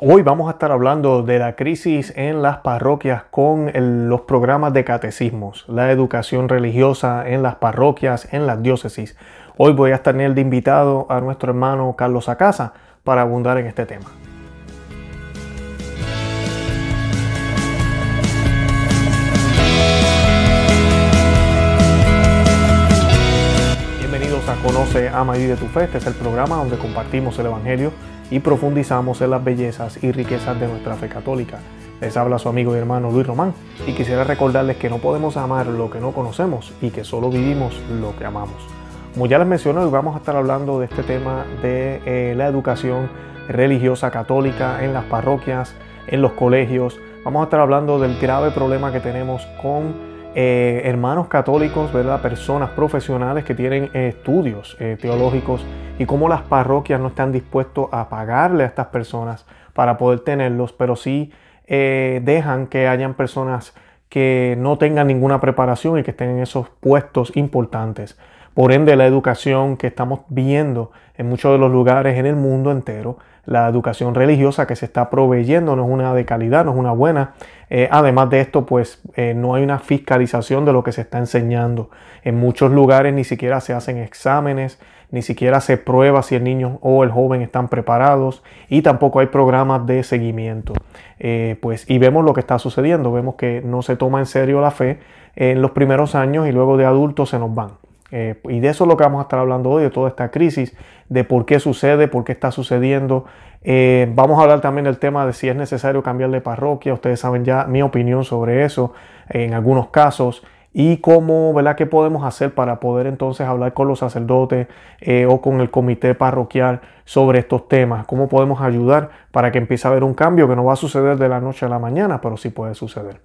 Hoy vamos a estar hablando de la crisis en las parroquias con los programas de catecismos, la educación religiosa en las parroquias, en las diócesis. Hoy voy a el de invitado a nuestro hermano Carlos Acasa para abundar en este tema. Bienvenidos a Conoce, Ama y de tu Fe. Este es el programa donde compartimos el Evangelio y profundizamos en las bellezas y riquezas de nuestra fe católica. Les habla su amigo y hermano Luis Román y quisiera recordarles que no podemos amar lo que no conocemos y que solo vivimos lo que amamos. Como ya les mencioné, hoy vamos a estar hablando de este tema de eh, la educación religiosa católica en las parroquias, en los colegios. Vamos a estar hablando del grave problema que tenemos con eh, hermanos católicos, ¿verdad? personas profesionales que tienen estudios eh, teológicos y cómo las parroquias no están dispuestos a pagarle a estas personas para poder tenerlos, pero sí dejan que hayan personas que no tengan ninguna preparación y que estén en esos puestos importantes. Por ende, la educación que estamos viendo en muchos de los lugares en el mundo entero, la educación religiosa que se está proveyendo no es una de calidad, no es una buena. Eh, además de esto, pues eh, no hay una fiscalización de lo que se está enseñando. En muchos lugares ni siquiera se hacen exámenes, ni siquiera se prueba si el niño o el joven están preparados y tampoco hay programas de seguimiento. Eh, pues, y vemos lo que está sucediendo, vemos que no se toma en serio la fe en los primeros años y luego de adultos se nos van. Eh, y de eso es lo que vamos a estar hablando hoy, de toda esta crisis, de por qué sucede, por qué está sucediendo. Eh, vamos a hablar también del tema de si es necesario cambiar de parroquia. Ustedes saben ya mi opinión sobre eso en algunos casos y cómo, ¿verdad? ¿Qué podemos hacer para poder entonces hablar con los sacerdotes eh, o con el comité parroquial sobre estos temas? ¿Cómo podemos ayudar para que empiece a haber un cambio que no va a suceder de la noche a la mañana, pero sí puede suceder?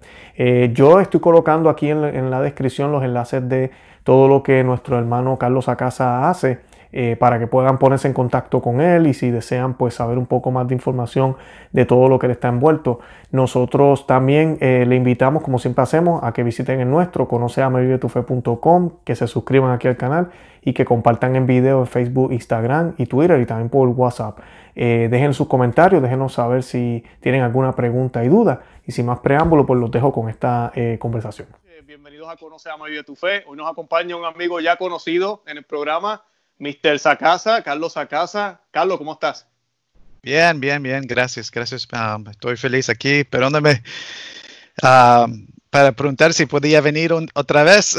yo estoy colocando aquí en la descripción los enlaces de todo lo que nuestro hermano Carlos Acasa hace eh, para que puedan ponerse en contacto con él y si desean pues saber un poco más de información de todo lo que le está envuelto. Nosotros también eh, le invitamos, como siempre hacemos, a que visiten el nuestro, conoceamevivetufe.com, que se suscriban aquí al canal y que compartan en video en Facebook, Instagram y Twitter y también por WhatsApp. Eh, dejen sus comentarios, déjenos saber si tienen alguna pregunta y duda. Y sin más preámbulo, pues los dejo con esta conversación bienvenidos a Conoce a Fe. Hoy nos acompaña un amigo ya conocido en el programa, Mr. Sacasa, Carlos Sacasa. Carlos, ¿cómo estás? Bien, bien, bien, gracias, gracias. Um, estoy feliz aquí, perdóname um, para preguntar si podía venir otra vez.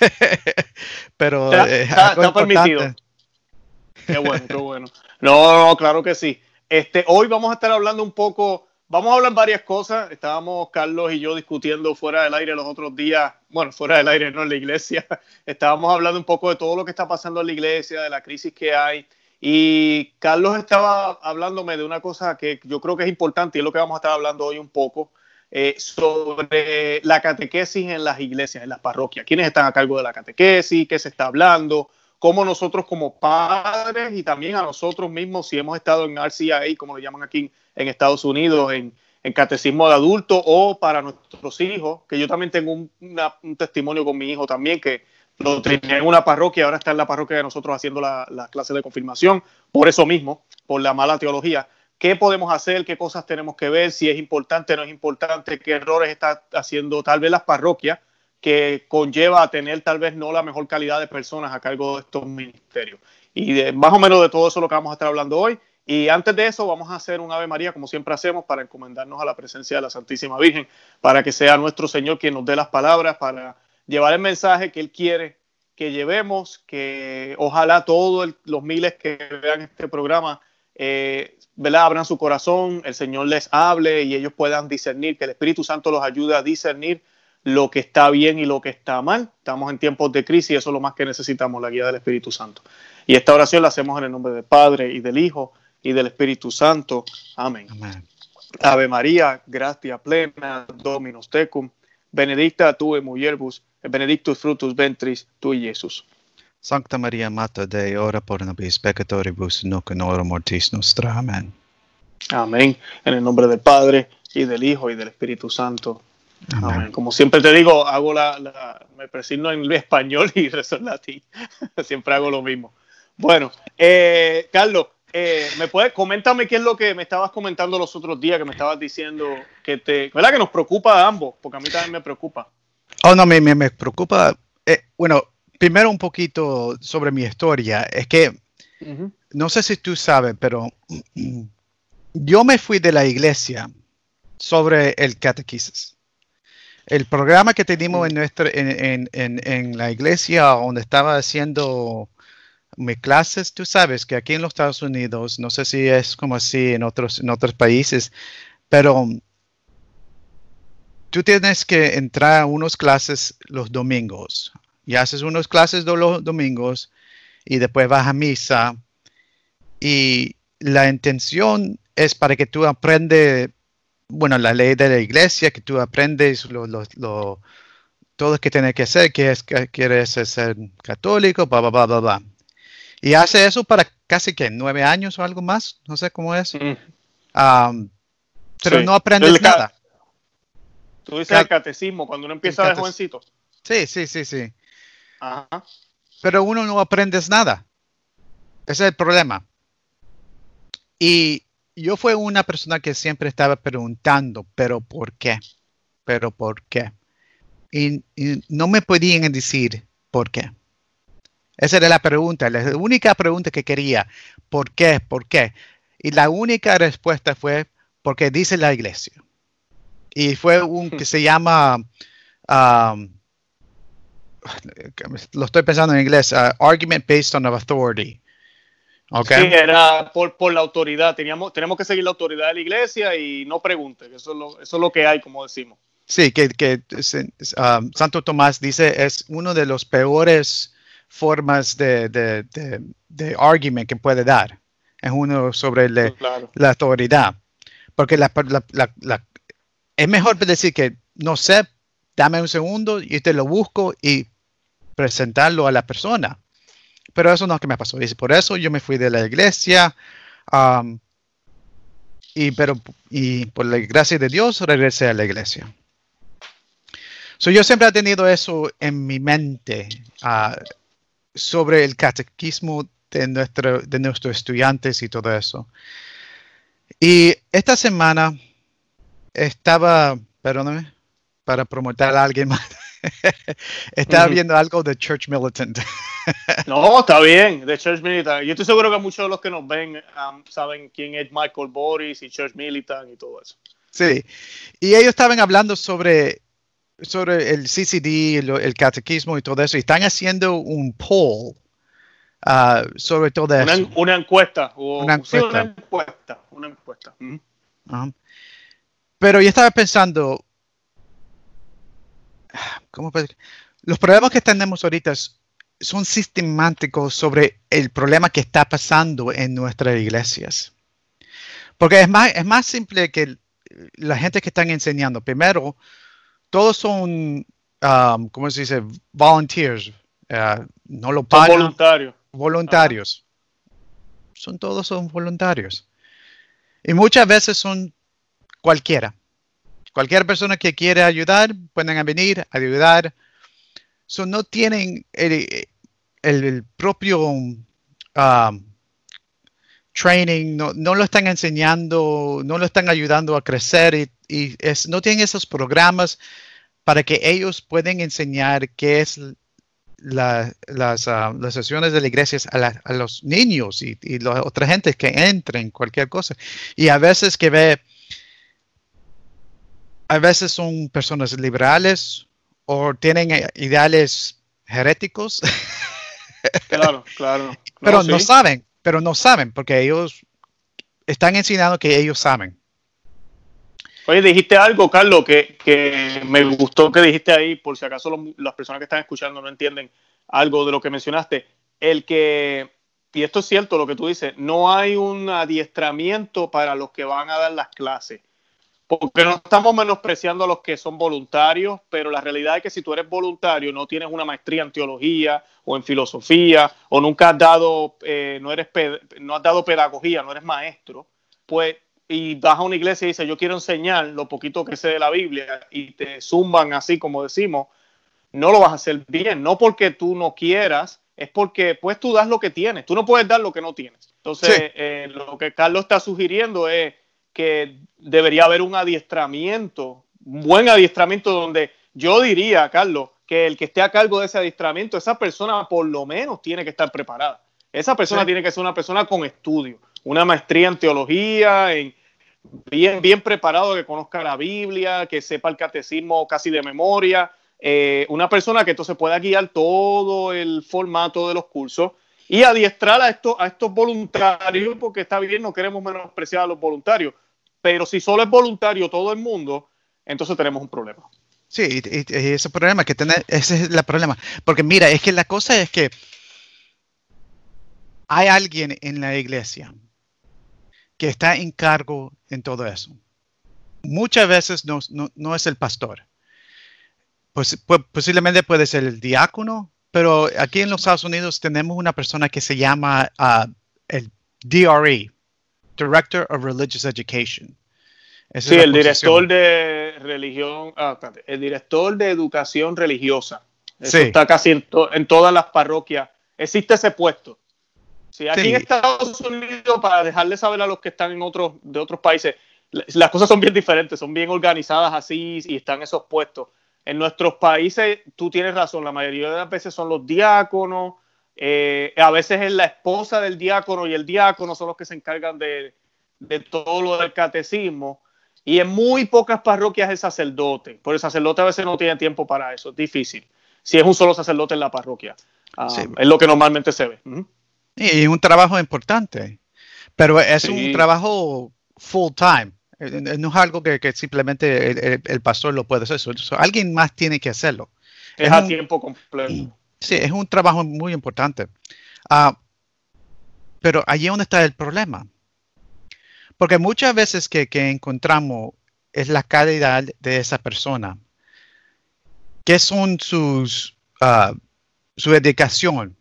Pero eh, está, permitido. Qué bueno, qué bueno. No, no, claro que sí. Este, hoy vamos a estar hablando un poco Vamos a hablar varias cosas. Estábamos Carlos y yo discutiendo fuera del aire los otros días, bueno, fuera del aire, no en la iglesia. Estábamos hablando un poco de todo lo que está pasando en la iglesia, de la crisis que hay. Y Carlos estaba hablándome de una cosa que yo creo que es importante y es lo que vamos a estar hablando hoy un poco, eh, sobre la catequesis en las iglesias, en las parroquias. ¿Quiénes están a cargo de la catequesis? ¿Qué se está hablando? Cómo nosotros como padres y también a nosotros mismos, si hemos estado en RCIA, como lo llaman aquí en Estados Unidos, en, catecismo de adultos o para nuestros hijos, que yo también tengo un, testimonio con mi hijo también, que lo tenía en una parroquia, ahora está en la parroquia de nosotros haciendo la, la clase de confirmación, por eso mismo, por la mala teología. ¿Qué podemos hacer? ¿Qué cosas tenemos que ver? Si es importante, no es importante, qué errores está haciendo tal vez las parroquias que conlleva a tener tal vez no la mejor calidad de personas a cargo de estos ministerios. Y de, más o menos de todo eso lo que vamos a estar hablando hoy. Y antes de eso vamos a hacer un Ave María, como siempre hacemos, para encomendarnos a la presencia de la Santísima Virgen, para que sea nuestro Señor quien nos dé las palabras, para llevar el mensaje que Él quiere que llevemos, que ojalá todos los miles que vean este programa eh, abran su corazón, el Señor les hable y ellos puedan discernir, que el Espíritu Santo los ayude a discernir lo que está bien y lo que está mal. Estamos en tiempos de crisis y eso es lo más que necesitamos, la guía del Espíritu Santo. Y esta oración la hacemos en el nombre del Padre y del Hijo y del Espíritu Santo. Amén. Ave María, gratia plena, Dominus tecum, benedicta tu e mulierbus, e benedictus frutus ventris tui, Jesús. Sancta María, Mater Dei, ora por nobis peccatoribus, nunc in hora mortis nostra. Amén. Amén. En el nombre del Padre, y del Hijo, y del Espíritu Santo. Como siempre te digo, hago la, me presigno en español y rezo en latín. siempre hago lo mismo. Bueno, eh, Carlos, eh, ¿me puedes, coméntame qué es lo que me estabas comentando los otros días, que me estabas diciendo que te, ¿verdad? Que nos preocupa a ambos, porque a mí también me preocupa. Oh, no, me, me, preocupa. Eh, bueno, primero un poquito sobre mi historia. Es que, no sé si tú sabes, pero yo me fui de la iglesia sobre el catequesis. El programa que teníamos en, nuestra, en, en, en, la iglesia donde estaba haciendo mis clases, tú sabes que aquí en los Estados Unidos, no sé si es como así en otros, en otros países, pero tú tienes que entrar a unas clases los domingos. Y haces unas clases los domingos y después vas a misa. Y la intención es para que tú aprendes bueno, la ley de la iglesia, que tú aprendes lo, lo, lo todo lo que tienes que hacer, que es que quieres ser católico, bla, bla, bla, bla, Y hace eso para casi que nueve años o algo más, no sé cómo es. Um, pero no aprendes nada. Tú dices el catecismo, cuando uno empieza de jovencito. Sí, sí, sí, sí. Ajá. Pero uno no aprendes nada. Ese es el problema. Y yo fui una persona que siempre estaba preguntando, pero ¿por qué? Pero ¿por qué? Y, no me podían decir por qué. Esa era la pregunta, la única pregunta que quería. ¿Por qué? ¿Por qué? Y la única respuesta fue porque dice la iglesia. Y fue un que se llama, um, lo estoy pensando en inglés, uh, argument based on authority. Okay. Sí, era por, por, la autoridad. Teníamos, tenemos que seguir la autoridad de la iglesia y no pregunte, eso es lo, eso es lo que hay, como decimos. Sí, que, que um, Santo Tomás dice es uno de los peores formas de, de, de, argument que puede dar. Es uno sobre la autoridad. Porque la, la, es mejor decir que no sé, dame un segundo y te lo busco y presentarlo a la persona pero eso no es que me pasó. Y por eso yo me fui de la iglesia. y, pero, y por la gracia de Dios regresé a la iglesia. So, yo siempre he tenido eso en mi mente ah, sobre el catequismo de, nuestro, de nuestros estudiantes y todo eso. Y esta semana estaba, perdóname, para promover a alguien más. Estaba viendo algo de Church Militant. no, está bien, de Church Militant. Yo estoy seguro que muchos de los que nos ven um, saben quién es Michael Boris y Church Militant y todo eso. Sí, y ellos estaban hablando sobre, sobre el CCD, el, catequismo y todo eso, y están haciendo un poll uh, sobre todo una, eso. Una encuesta. una, encuesta. una encuesta. Pero yo estaba pensando, ¿cómo los problemas que tenemos ahorita son sistemáticos sobre el problema que está pasando en nuestras iglesias. Porque es más, es más simple que la gente que están enseñando. Primero, todos son, um, ¿cómo se dice? Volunteers. Uh, no lo pagan. Son voluntarios. Voluntarios. Son todos son voluntarios. Y muchas veces son cualquiera. Cualquier persona que quiere ayudar, pueden venir a ayudar. So, no tienen el, propio um, training, no, lo están enseñando, no lo están ayudando a crecer y, no tienen esos programas para que ellos puedan enseñar qué es las, uh, las, sesiones de la iglesia a, los niños y, y la otra gente que entren, cualquier cosa. Y a veces que ve a veces son personas liberales o tienen ideales heréticos. Claro, claro. pero no saben, pero no saben, porque ellos están enseñando que ellos saben. Oye, dijiste algo, Carlos, que, me gustó que dijiste ahí, por si acaso las personas que están escuchando no entienden algo de lo que mencionaste. El que, y esto es cierto lo que tú dices, no hay un adiestramiento para los que van a dar las clases porque no estamos menospreciando a los que son voluntarios, pero la realidad es que si tú eres voluntario, no tienes una maestría en teología o en filosofía, o nunca has dado, eh, no, eres no has dado pedagogía, no eres maestro, pues, y vas a una iglesia y dices, yo quiero enseñar lo poquito que sé de la Biblia, y te zumban así como decimos, no lo vas a hacer bien, no porque tú no quieras, es porque pues tú das lo que tienes, tú no puedes dar lo que no tienes. Entonces, eh, lo que Carlos está sugiriendo es que debería haber un adiestramiento, un buen adiestramiento donde yo diría, Carlos, que el que esté a cargo de ese adiestramiento, esa persona por lo menos tiene que estar preparada. Esa persona tiene que ser una persona con estudio, una maestría en teología, en, bien, bien preparado, que conozca la Biblia, que sepa el catecismo casi de memoria, eh, una persona que entonces pueda guiar todo el formato de los cursos y adiestrar a, estos, a estos voluntarios, porque está bien, no queremos menospreciar a los voluntarios, pero si solo es voluntario todo el mundo, entonces tenemos un problema. Sí, y, ese problema que tener, ese es el problema. Porque mira, es que la cosa es que hay alguien en la iglesia que está en cargo en todo eso. Muchas veces no, es el pastor. Pues, posiblemente puede ser el diácono, pero aquí en los Estados Unidos tenemos una persona que se llama uh, el DRE, Director of Religious Education. sí, el director de religión, ah, el director de educación religiosa. Eso está casi en, en, todas las parroquias. Existe ese puesto. Sí, aquí en Estados Unidos, para dejarle saber a los que están en otros, de otros países, las cosas son bien diferentes, son bien organizadas así y están esos puestos. En nuestros países, tú tienes razón, la mayoría de las veces son los diáconos, eh, a veces es la esposa del diácono y el diácono son los que se encargan de, de todo lo del catecismo. Y en muy pocas parroquias el sacerdote, porque el sacerdote a veces no tiene tiempo para eso, es difícil. Si es un solo sacerdote en la parroquia, ah, es lo que normalmente se ve. Y es un trabajo importante, pero es un trabajo full time. Eh, eh, no es algo que, simplemente el, pastor lo puede hacer. alguien más tiene que hacerlo. Es, a tiempo completo. Sí, es un trabajo muy importante. Ah, pero allí es donde está el problema. Porque muchas veces que, encontramos es la calidad de esa persona. ¿Qué son sus, uh, su dedicación?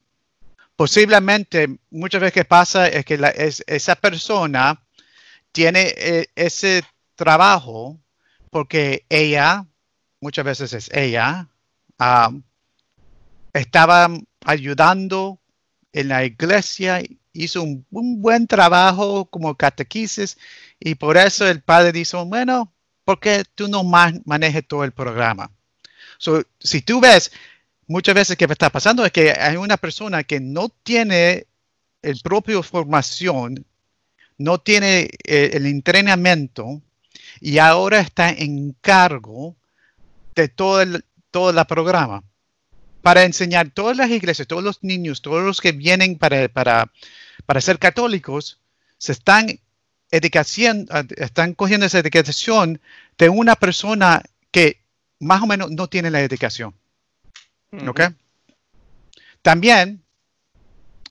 posiblemente muchas veces que pasa es que esa persona tiene eh, ese trabajo porque ella, muchas veces es ella, estaba ayudando en la iglesia, hizo un, buen trabajo como catequesis y por eso el padre dice, bueno, ¿por qué tú no manejes todo el programa? si tú ves muchas veces que está pasando es que hay una persona que no tiene el propio formación, no tiene eh, el entrenamiento y ahora está en cargo de todo el todo el programa para enseñar todas las iglesias, todos los niños, todos los que vienen para, para, para ser católicos, se están educación, están cogiendo esa educación de una persona que más o menos no tiene la educación. ¿Ok? También,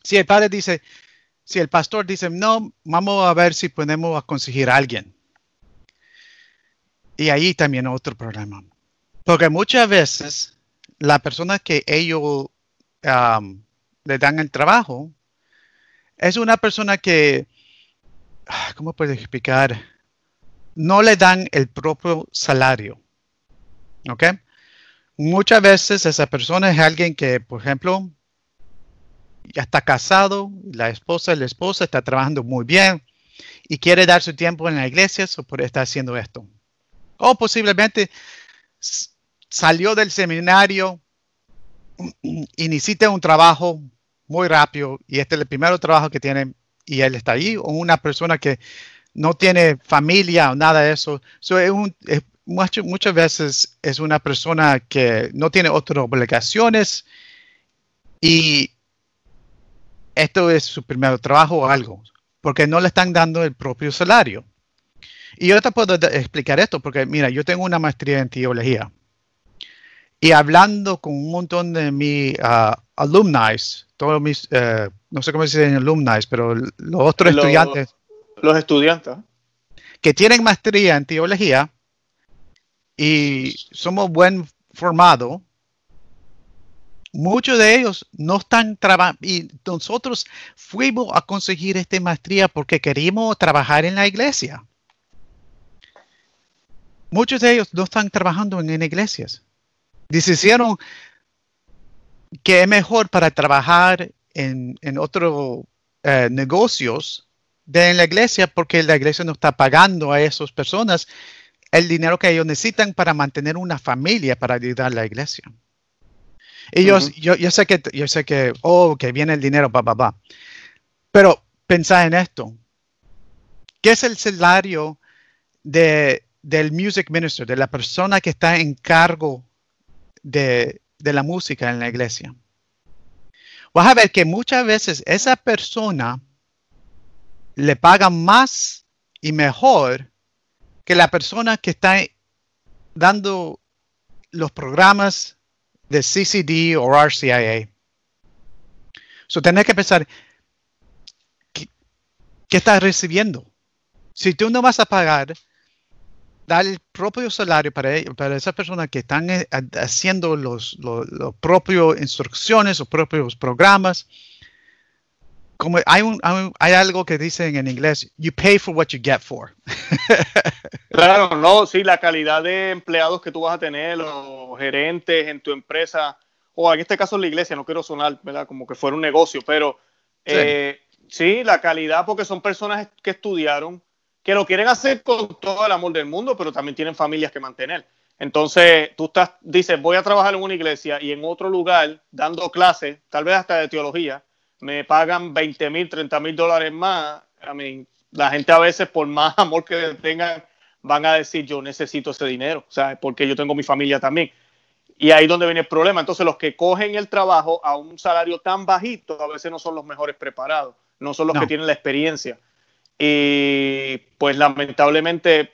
si el padre dice, si el pastor dice, no, vamos a ver si podemos conseguir a alguien. Y ahí también otro problema. Porque muchas veces la persona que ellos le dan el trabajo es una persona que, ah, ¿cómo puedo explicar? No le dan el propio salario. ¿Ok? Muchas veces esa persona es alguien que, por ejemplo, ya está casado, la esposa, la esposa está trabajando muy bien y quiere dar su tiempo en la iglesia, o por estar haciendo esto. O posiblemente salió del seminario y necesita un trabajo muy rápido y este es el primer trabajo que tiene y él está ahí, o una persona que no tiene familia o nada de eso. muchas veces es una persona que no tiene otras obligaciones y esto es su primer trabajo o algo, porque no le están dando el propio salario. Y yo te puedo explicar esto, porque mira, yo tengo una maestría en teología. Y hablando con un montón de mis uh, alumni, todos mis, uh, no sé cómo se dice alumni, pero los otros estudiantes. Los estudiantes. Que tienen maestría en teología, y somos buen formados, muchos de ellos no están trabajando y nosotros fuimos a conseguir esta maestría porque queríamos trabajar en la iglesia. Muchos de ellos no están trabajando en, iglesias. Decidieron que es mejor para trabajar en, en otros eh, negocios de la iglesia porque la iglesia no está pagando a esas personas el dinero que ellos necesitan para mantener una familia para ayudar a la iglesia. Y yo, yo, sé que, yo sé que, oh, que viene el dinero, pa, pa, pa. Pero pensá en esto. ¿Qué es el salario de, del music minister, de la persona que está en cargo de, de la música en la iglesia? Vas a ver que muchas veces esa persona le paga más y mejor que la persona que está dando los programas de CCD o RCIA. So, tenés que pensar, ¿qué, estás recibiendo? Si tú no vas a pagar, dar el propio salario para, para esas personas que están eh, haciendo los, los, instrucciones, los propios programas, como hay, un, hay algo que dicen en inglés, you pay for what you get for. claro, no, sí, la calidad de empleados que tú vas a tener, los gerentes en tu empresa, o en este caso en la iglesia, no quiero sonar, ¿verdad? Como que fuera un negocio, pero sí. Eh, sí, la calidad, porque son personas que estudiaron, que lo quieren hacer con todo el amor del mundo, pero también tienen familias que mantener. Entonces, tú estás, dices, voy a trabajar en una iglesia y en otro lugar dando clases, tal vez hasta de teología, me pagan 20 mil, 30 mil dólares más, a mí, la gente a veces por más amor que tengan van a decir yo necesito ese dinero, o sea, porque yo tengo mi familia también. Y ahí es donde viene el problema. Entonces los que cogen el trabajo a un salario tan bajito a veces no son los mejores preparados, no son los que tienen la experiencia. Y pues lamentablemente,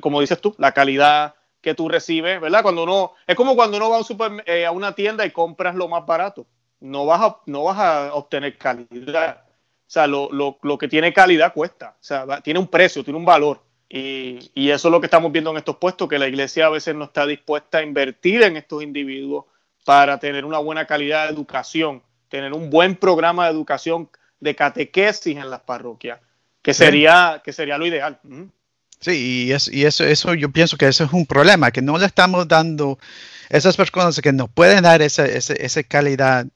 como dices tú, la calidad que tú recibes, ¿verdad? Cuando uno, es como cuando uno va a, un super, eh, a una tienda y compras lo más barato no vas a, no vas a obtener calidad. O sea, lo, que tiene calidad cuesta. O sea, tiene un precio, tiene un valor. Y, eso es lo que estamos viendo en estos puestos, que la iglesia a veces no está dispuesta a invertir en estos individuos para tener una buena calidad de educación, tener un buen programa de educación de catequesis en las parroquias, que sería, que sería lo ideal. Sí, y, eso, eso yo pienso que eso es un problema, que no le estamos dando esas personas que nos pueden dar esa, esa, esa calidad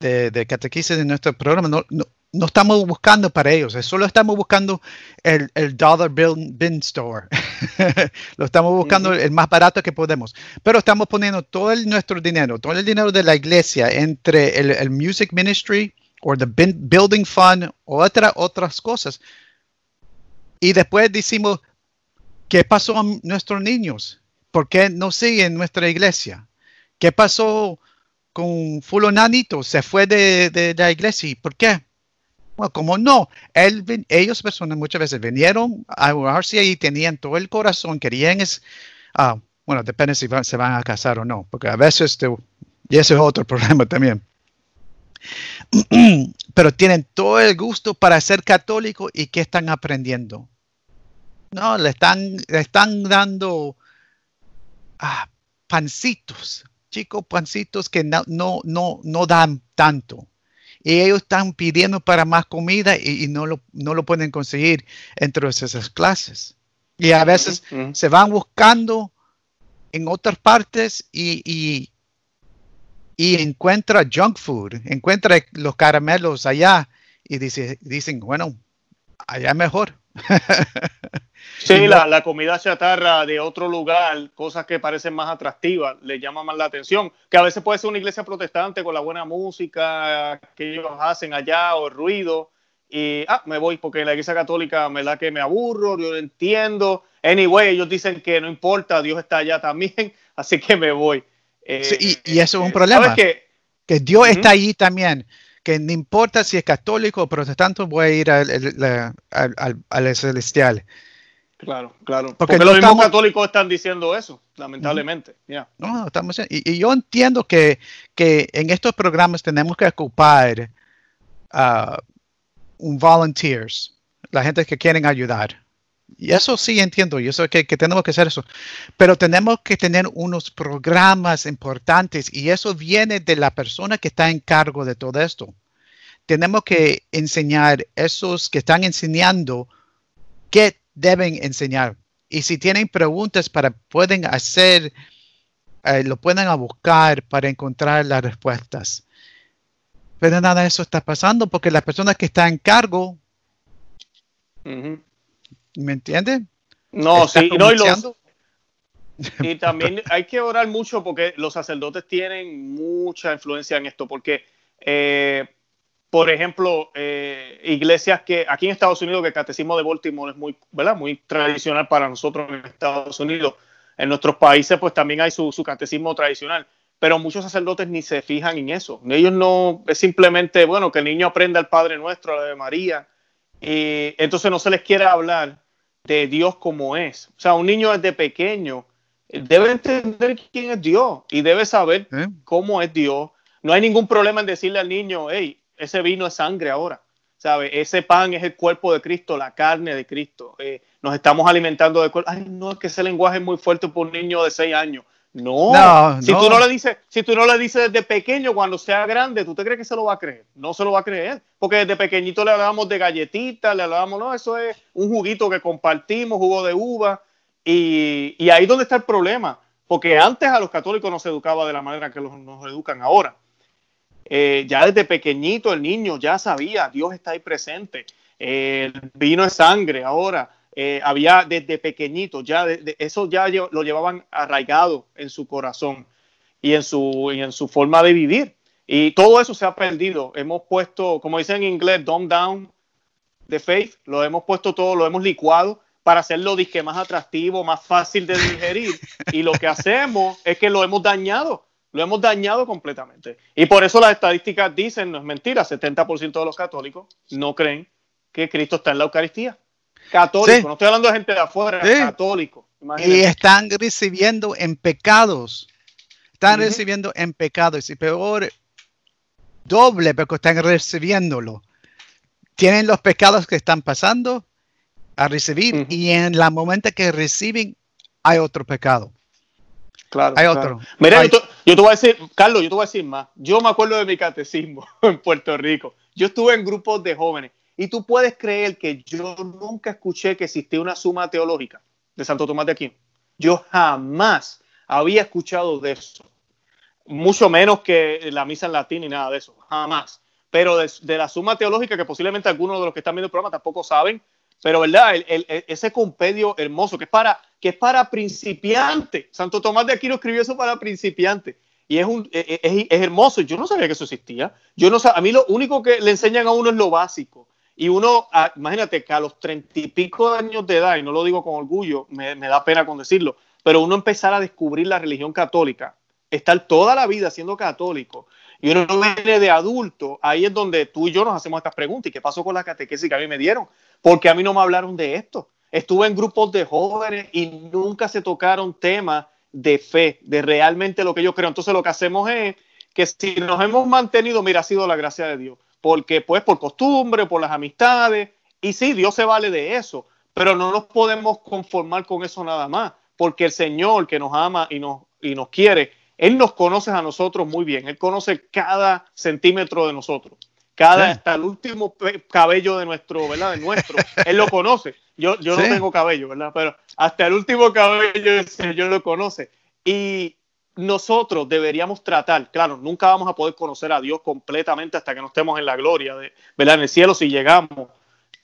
de, de catequesis en nuestro programa, no, no, estamos buscando para ellos, solo estamos buscando el, el dollar bill bin store. Lo estamos buscando el más barato que podemos. Pero estamos poniendo todo el, nuestro dinero, todo el dinero de la iglesia entre el, el music ministry o el building fund o otra, otras cosas. Y después decimos, ¿qué pasó a nuestros niños? ¿Por qué no siguen nuestra iglesia? ¿Qué pasó con fulanito, se fue de, la iglesia. ¿Por qué? Bueno, como no, ellos personas muchas veces vinieron a orarse y tenían todo el corazón, querían es, ah, bueno, depende si se van a casar o no, porque a veces, y ese es otro problema también. Pero tienen todo el gusto para ser católico y ¿qué están aprendiendo? No, le están, le están dando ah, pancitos chicos pancitos que no, no, no, no dan tanto. Y ellos están pidiendo para más comida y, no, lo, no lo pueden conseguir entre esas clases. Y a veces se van buscando en otras partes y, y, y, encuentra junk food, encuentra los caramelos allá y dice, dicen, bueno, allá mejor. Sí, la, la, comida chatarra de otro lugar, cosas que parecen más atractivas, le llama más la atención. Que a veces puede ser una iglesia protestante con la buena música que ellos hacen allá o el ruido. Y, ah, me voy porque en la iglesia católica me da que me aburro, yo lo entiendo. Anyway, ellos dicen que no importa, Dios está allá también, así que me voy. y, y, eso es un eh, problema. Que, que Dios está allí también que no importa si es católico o protestante, voy a ir al, al, celestial. Claro, claro. Porque, los mismos católicos están diciendo eso, lamentablemente. No, estamos, y, y, yo entiendo que, que, en estos programas tenemos que ocupar uh, un volunteers, la gente que quieren ayudar. Y eso sí entiendo, yo sé que, que, tenemos que hacer eso, pero tenemos que tener unos programas importantes y eso viene de la persona que está en cargo de todo esto. Tenemos que enseñar esos que están enseñando qué deben enseñar. Y si tienen preguntas para pueden hacer, eh, lo pueden buscar para encontrar las respuestas. pero nada de eso está pasando porque la persona que está en cargo, ¿me entiendes? No, sí, no, y, los, y también hay que orar mucho porque los sacerdotes tienen mucha influencia en esto, porque, eh, por ejemplo, eh, iglesias que aquí en Estados Unidos, que el catecismo de Baltimore es muy, ¿verdad? muy tradicional para nosotros en Estados Unidos. En nuestros países, pues también hay su, catecismo tradicional, pero muchos sacerdotes ni se fijan en eso. Ellos no, es simplemente, bueno, que el niño aprenda el Padre Nuestro, la de María, y entonces no se les quiere hablar de Dios como es. O sea, un niño desde pequeño debe entender quién es Dios y debe saber ¿Eh? cómo es Dios. No hay ningún problema en decirle al niño, hey, ese vino es sangre ahora. ¿Sabe? Ese pan es el cuerpo de Cristo, la carne de Cristo. Eh, nos estamos alimentando de cuerpo. Ay, no, es que ese lenguaje es muy fuerte por un niño de seis años. No, si tú no le dices, si tú no le dices desde pequeño, cuando sea grande, ¿tú te crees que se lo va a creer? No se lo va a creer, porque desde pequeñito le hablábamos de galletitas, le hablábamos, no, eso es un juguito que compartimos, jugo de uva, y, y ahí es donde está el problema, porque antes a los católicos no se educaba de la manera que los, nos educan ahora. Eh, ya desde pequeñito el niño ya sabía, Dios está ahí presente, el vino es sangre ahora, eh, había desde pequeñito, ya eso ya lo llevaban arraigado en su corazón y en su, y en su forma de vivir. Y todo eso se ha perdido. Hemos puesto, como dicen en inglés, dumb down the faith, lo hemos puesto todo, lo hemos licuado para hacerlo disque más atractivo, más fácil de digerir. Y lo que hacemos es que lo hemos dañado, lo hemos dañado completamente. Y por eso las estadísticas dicen, no es mentira, 70% de los católicos no creen que Cristo está en la Eucaristía. Católico, no estoy hablando de gente de afuera, católico. Y están recibiendo en pecados. Están recibiendo en pecados. Y peor, doble, porque están recibiéndolo. Tienen los pecados que están pasando a recibir y en la momento que reciben hay otro pecado. Claro. Hay otro. Mira, Yo, te, voy a decir, Carlos, yo te voy a decir más. Yo me acuerdo de mi catecismo en Puerto Rico. Yo estuve en grupos de jóvenes y tú puedes creer que yo nunca escuché que existía una suma teológica de Santo Tomás de Aquino. Yo jamás había escuchado de eso. Mucho menos que la misa en latín y nada de eso. Jamás. Pero de, la suma teológica, que posiblemente algunos de los que están viendo el programa tampoco saben, pero verdad, ese compendio hermoso que es para que es para principiantes. Santo Tomás de Aquino escribió eso para principiantes y es un e, e, es, hermoso. Yo no sabía que eso existía. Yo no a mí lo único que le enseñan a uno es lo básico. Y uno, imagínate que a los treinta y pico años de edad, y no lo digo con orgullo, me, me da pena con decirlo, pero uno empezar a descubrir la religión católica, estar toda la vida siendo católico, y uno viene de adulto, ahí es donde tú y yo nos hacemos estas preguntas. ¿Y qué pasó con la catequesis que a mí me dieron? Porque a mí no me hablaron de esto. Estuve en grupos de jóvenes y nunca se tocaron temas de fe, de realmente lo que yo creo. Entonces lo que hacemos es que si nos hemos mantenido, mira, ha sido la gracia de Dios. Porque pues por costumbre, por las amistades, y sí, Dios se vale de eso, pero no nos podemos conformar con eso nada más, porque el Señor que nos ama y nos, y nos quiere, él nos conoce a nosotros muy bien. Él conoce cada centímetro de nosotros. Cada, hasta el último cabello de nuestro, ¿verdad? De nuestro. Él lo conoce. Yo, yo no tengo cabello, ¿verdad? Pero hasta el último cabello el Señor lo conoce. Y nosotros deberíamos tratar, claro, nunca vamos a poder conocer a Dios completamente hasta que no estemos en la gloria, de, ¿verdad? En el cielo, si llegamos,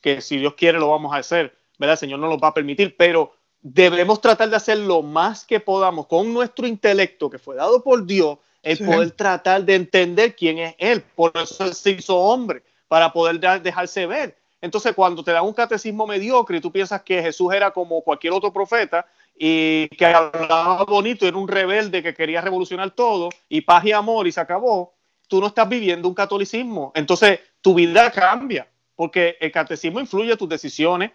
que si Dios quiere lo vamos a hacer, ¿verdad? El Señor no nos va a permitir, pero debemos tratar de hacer lo más que podamos con nuestro intelecto que fue dado por Dios, el poder tratar de entender quién es Él. Por eso Él se hizo hombre, para poder dejarse ver. Entonces, cuando te dan un catecismo mediocre y tú piensas que Jesús era como cualquier otro profeta y que hablaba bonito, era un rebelde que quería revolucionar todo y paz y amor y se acabó, tú no estás viviendo un catolicismo. Entonces, tu vida cambia porque el catecismo influye en tus decisiones,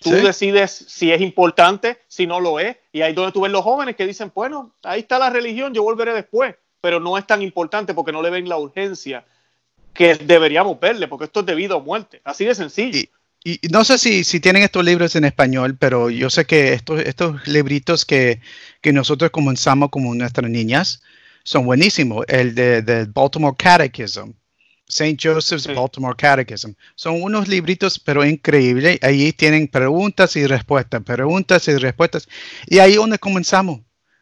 Tú decides si es importante, si no lo es. Y ahí es donde tú ves los jóvenes que dicen, bueno, ahí está la religión, yo volveré después. Pero no es tan importante porque no le ven la urgencia que deberíamos verle, porque esto es debido a muerte. Así de sencillo. Y, no sé si, si, tienen estos libros en español, pero yo sé que estos, estos libritos que, que nosotros comenzamos como nuestras niñas son buenísimos. El de, de Baltimore Catechism St. Joseph's Baltimore Catechism. Son unos libritos, pero increíbles. Ahí tienen preguntas y respuestas, preguntas y respuestas. Y ahí donde comenzamos.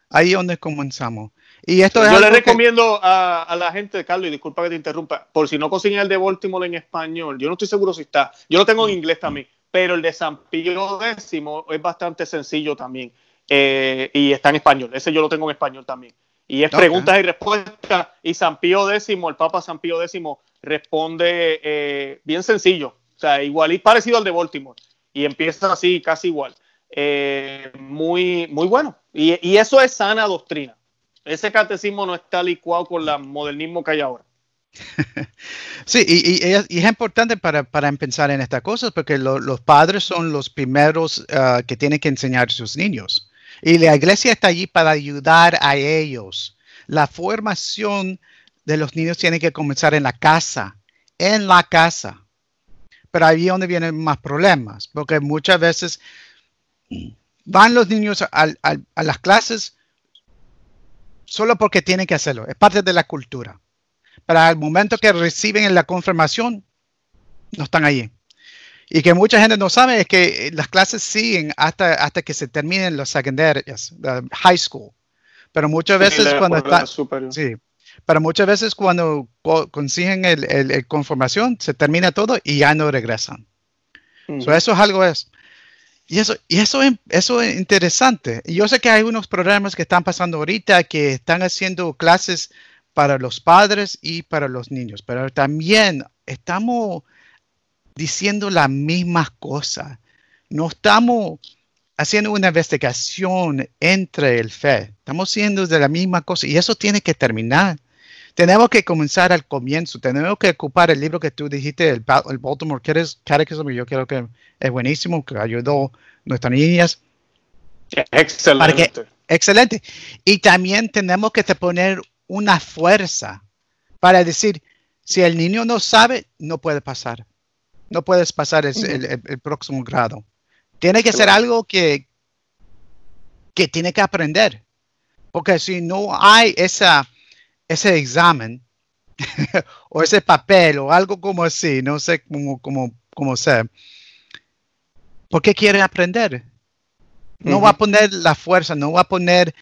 Ahí donde comenzamos. Y esto Yo le recomiendo a, la gente, Carlos, y disculpa que te interrumpa, por si no consiguen el de Baltimore en español, yo no estoy seguro si está, yo lo tengo en inglés también, pero el de San Pío X es bastante sencillo también eh, y está en español, ese yo lo tengo en español también. Y es preguntas y respuestas, y San Pío X, el Papa San Pío X responde eh, bien sencillo, o sea, igual y parecido al de Baltimore, y empieza así, casi igual. Eh, muy, muy bueno. Y, y, eso es sana doctrina. Ese catecismo no está licuado con el modernismo que hay ahora. Sí, y, es, importante para, para, pensar en estas cosas porque los padres son los primeros ah, que tienen que enseñar a sus niños. Y la iglesia está allí para ayudar a ellos. La formación de los niños tiene que comenzar en la casa, en la casa. Pero ahí es donde vienen más problemas, porque muchas veces van los niños a, las clases solo porque tienen que hacerlo, es parte de la cultura. Pero al momento que reciben la confirmación, no están allí. Y que mucha gente no sabe es que las clases siguen hasta, hasta que se terminen los secundarios, high school. Pero muchas veces cuando están... Sí, pero muchas veces cuando consiguen el, el, confirmación, se termina todo y ya no regresan. eso es algo es. Y eso, y eso, eso es interesante. Yo sé que hay unos programas que están pasando ahorita que están haciendo clases para los padres y para los niños, pero también estamos diciendo la misma cosa. No estamos haciendo una investigación entre el fe. Estamos haciendo de la misma cosa y eso tiene que terminar. Tenemos que comenzar al comienzo. Tenemos que ocupar el libro que tú dijiste, el, el Baltimore Catechism, yo creo que es buenísimo, que ayudó a nuestras niñas. Excelente. excelente. Y también tenemos que poner una fuerza para decir, si el niño no sabe, no puede pasar. No puedes pasar el, próximo grado. Tiene que ser algo que, que tiene que aprender. Porque si no hay esa ese examen o ese papel o algo como así, no sé cómo, cómo, cómo ser. ¿Por qué quiere aprender? No va a poner la fuerza, no va a poner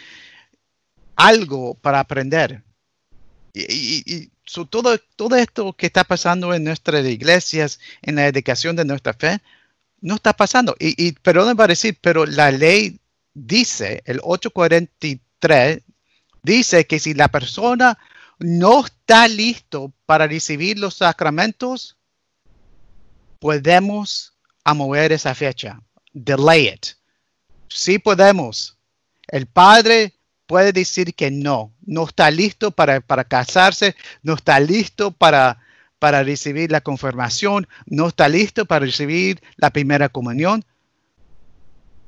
algo para aprender. Y, todo, todo esto que está pasando en nuestras iglesias, en la educación de nuestra fe, no está pasando. Y, y perdón para decir, pero la ley dice, el 843 dice que si la persona no está listo para recibir los sacramentos, podemos mover esa fecha. Delay it. Sí podemos. El padre puede decir que no, no está listo para, para casarse, no está listo para, para recibir la confirmación, no está listo para recibir la primera comunión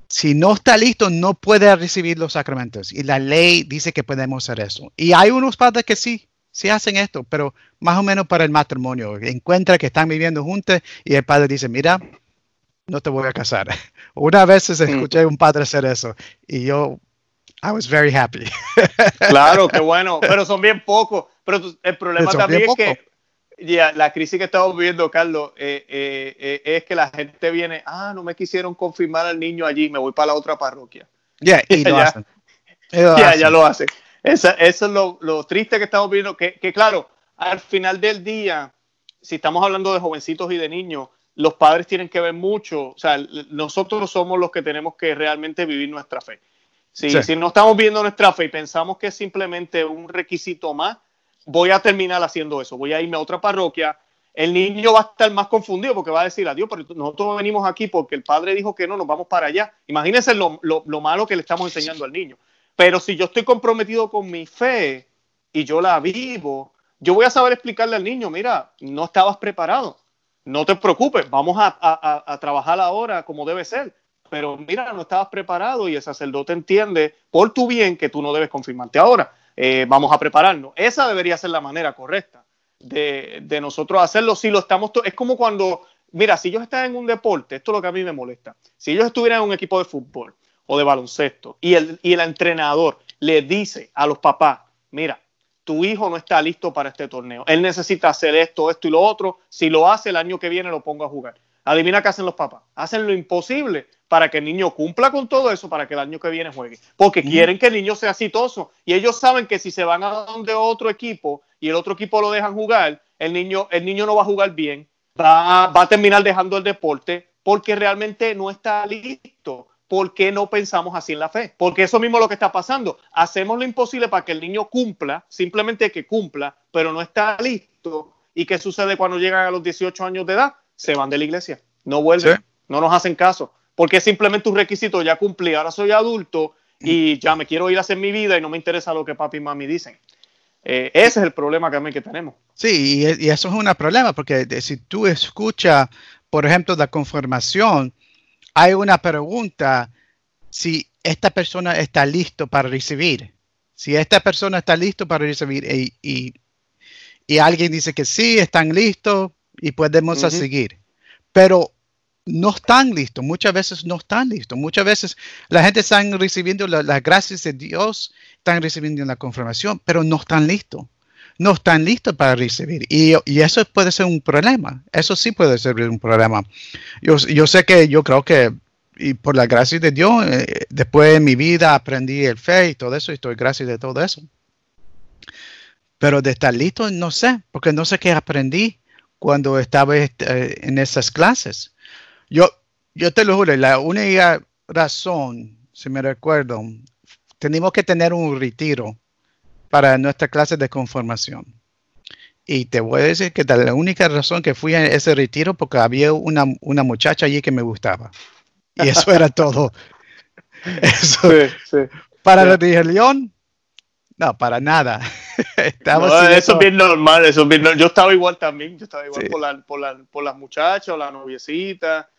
si no está listo, no puede recibir los sacramentos. Y la ley dice que podemos hacer eso. Y hay unos padres que sí, sí hacen esto, pero más o menos para el matrimonio. Encuentra que están viviendo juntos y el padre dice, mira, no te voy a casar. Una vez mm. escuché a un padre hacer eso y yo, I was very happy. Claro, qué bueno, pero son bien pocos. Pero el problema también es que ya, la crisis que estamos viviendo, Carlos, eh, eh, eh, es que la gente viene, ah, no me quisieron confirmar al niño allí, me voy para la otra parroquia. y lo hacen. Ya, ya lo hacen. eso es lo, triste que estamos viendo, que, que, claro, al final del día, si estamos hablando de jovencitos y de niños, los padres tienen que ver mucho, o sea, nosotros somos los que tenemos que realmente vivir nuestra fe. Si, si no estamos viendo nuestra fe y pensamos que es simplemente un requisito más, voy a terminar haciendo eso, voy a irme a otra parroquia, el niño va a estar más confundido porque va a decir, adiós, pero nosotros venimos aquí porque el padre dijo que no, nos vamos para allá. Imagínense lo, malo que le estamos enseñando al niño. Pero si yo estoy comprometido con mi fe y yo la vivo, yo voy a saber explicarle al niño, mira, no estabas preparado, no te preocupes, vamos a, a trabajar ahora como debe ser. Pero mira, no estabas preparado y el sacerdote entiende por tu bien que tú no debes confirmarte ahora. Eh, vamos a prepararnos. Esa debería ser la manera correcta de, nosotros hacerlo. Si lo estamos, es como cuando, mira, si ellos están en un deporte, esto es lo que a mí me molesta. Si ellos estuvieran en un equipo de fútbol o de baloncesto y el, y el entrenador le dice a los papás, mira, tu hijo no está listo para este torneo. Él necesita hacer esto, esto y lo otro. Si lo hace el año que viene, lo pongo a jugar. Adivina qué hacen los papás. Hacen lo imposible para que el niño cumpla con todo eso, para que el año que viene juegue. Porque quieren que el niño sea exitoso. Y ellos saben que si se van a donde otro equipo y el otro equipo lo dejan jugar, el niño, el niño no va a jugar bien, va, va a terminar dejando el deporte porque realmente no está listo. ¿Por qué no pensamos así en la fe? Porque eso mismo es lo que está pasando. Hacemos lo imposible para que el niño cumpla, simplemente que cumpla, pero no está listo. ¿Y qué sucede cuando llegan a los 18 años de edad? Se van de la iglesia, no vuelven, no nos hacen caso, porque simplemente un requisito ya cumplí, ahora soy adulto y ya me quiero ir a hacer mi vida y no me interesa lo que papi y mami dicen. Eh, ese es el problema que, que tenemos. Sí, y, eso es un problema, porque si tú escuchas, por ejemplo, la conformación, hay una pregunta si esta persona está listo para recibir. Si esta persona está listo para recibir y, y, alguien dice que sí, están listos y podemos seguir. Pero no están listos, muchas veces no están listos. Muchas veces la gente está recibiendo las gracias de Dios, están recibiendo la confirmación, pero no están listos. No están listos para recibir. Y, eso puede ser un problema. Eso sí puede ser un problema. Yo, yo sé que yo creo que y por la gracia de Dios, eh, después de mi vida aprendí el fe y todo eso, y estoy gracias de todo eso. Pero de estar listo, no sé, porque no sé qué aprendí cuando estaba este, en esas clases. Yo, yo te lo juro, la única razón, si me recuerdo, tenemos que tener un retiro para nuestra clase de conformación. Y te voy a decir que la única razón que fui a ese retiro porque había una, una muchacha allí que me gustaba. Y eso era todo. Eso. Para la religión, no, para nada. eso es bien normal, eso es bien Yo estaba igual también, yo estaba igual por, la, por, la, por, las muchachas, la noviecita.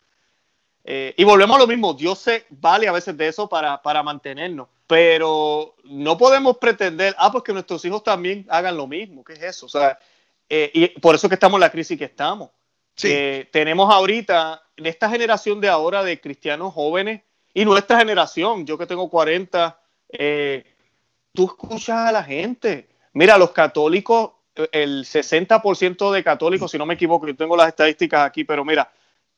Eh, y volvemos a lo mismo, Dios se vale a veces de eso para, para mantenernos, pero no podemos pretender, ah, pues que nuestros hijos también hagan lo mismo, ¿qué es eso? O sea, eh, y por eso que estamos en la crisis que estamos. Sí. tenemos ahorita, en esta generación de ahora de cristianos jóvenes y nuestra generación, yo que tengo 40, eh, tú escuchas a la gente. Mira, los católicos, el 60% de católicos, si no me equivoco, yo tengo las estadísticas aquí, pero mira,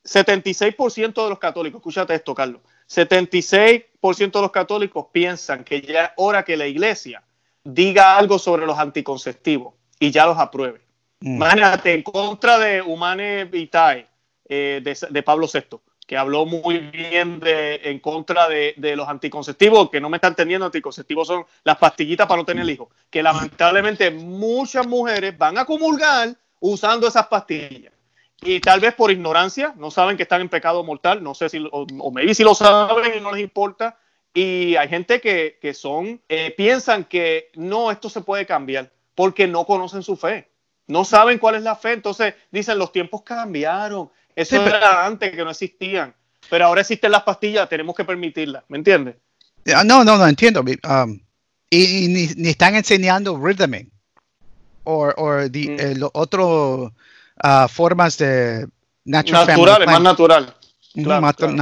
76% de los católicos, escúchate esto, Carlos, 76% de los católicos piensan que ya es hora que la iglesia diga algo sobre los anticonceptivos y ya los apruebe. Mm. Imagínate, en contra de Humane Vitae, eh, de, Pablo VI, que habló muy bien de, en contra de, los anticonceptivos, que no me están entendiendo, anticonceptivos son las pastillitas para no tener hijos, que lamentablemente muchas mujeres van a comulgar usando esas pastillas. Y tal vez por ignorancia, no saben que están en pecado mortal, no sé si, o, o maybe si lo saben y no les importa. Y hay gente que, que son, eh, piensan que no, esto se puede cambiar, porque no conocen su fe no saben cuál es la fe, entonces dicen los tiempos cambiaron, eso era antes que no existían, pero ahora existen las pastillas, tenemos que permitirlas, ¿me entiendes? Ah, no, no, no entiendo. Um, y, ni, están enseñando rhythming o mm. eh, otras uh, formas de natural naturales, más natural.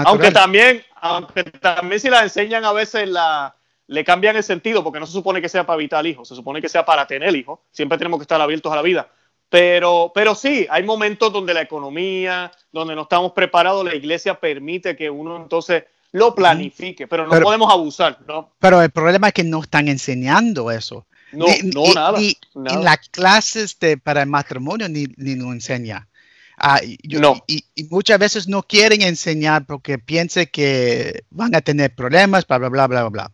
Aunque también, aunque también si las enseñan a veces la, le cambian el sentido porque no se supone que sea para evitar hijos, se supone que sea para tener hijos. Siempre tenemos que estar abiertos a la vida. Pero, pero sí, hay momentos donde la economía, donde no estamos preparados, la iglesia permite que uno entonces lo planifique, pero no podemos abusar, ¿no? Pero el problema es que no están enseñando eso. No, no nada, En las clases de, para el matrimonio ni, ni lo enseña. Ah, no. y, muchas veces no quieren enseñar porque piensan que van a tener problemas, bla, bla, bla, bla, bla.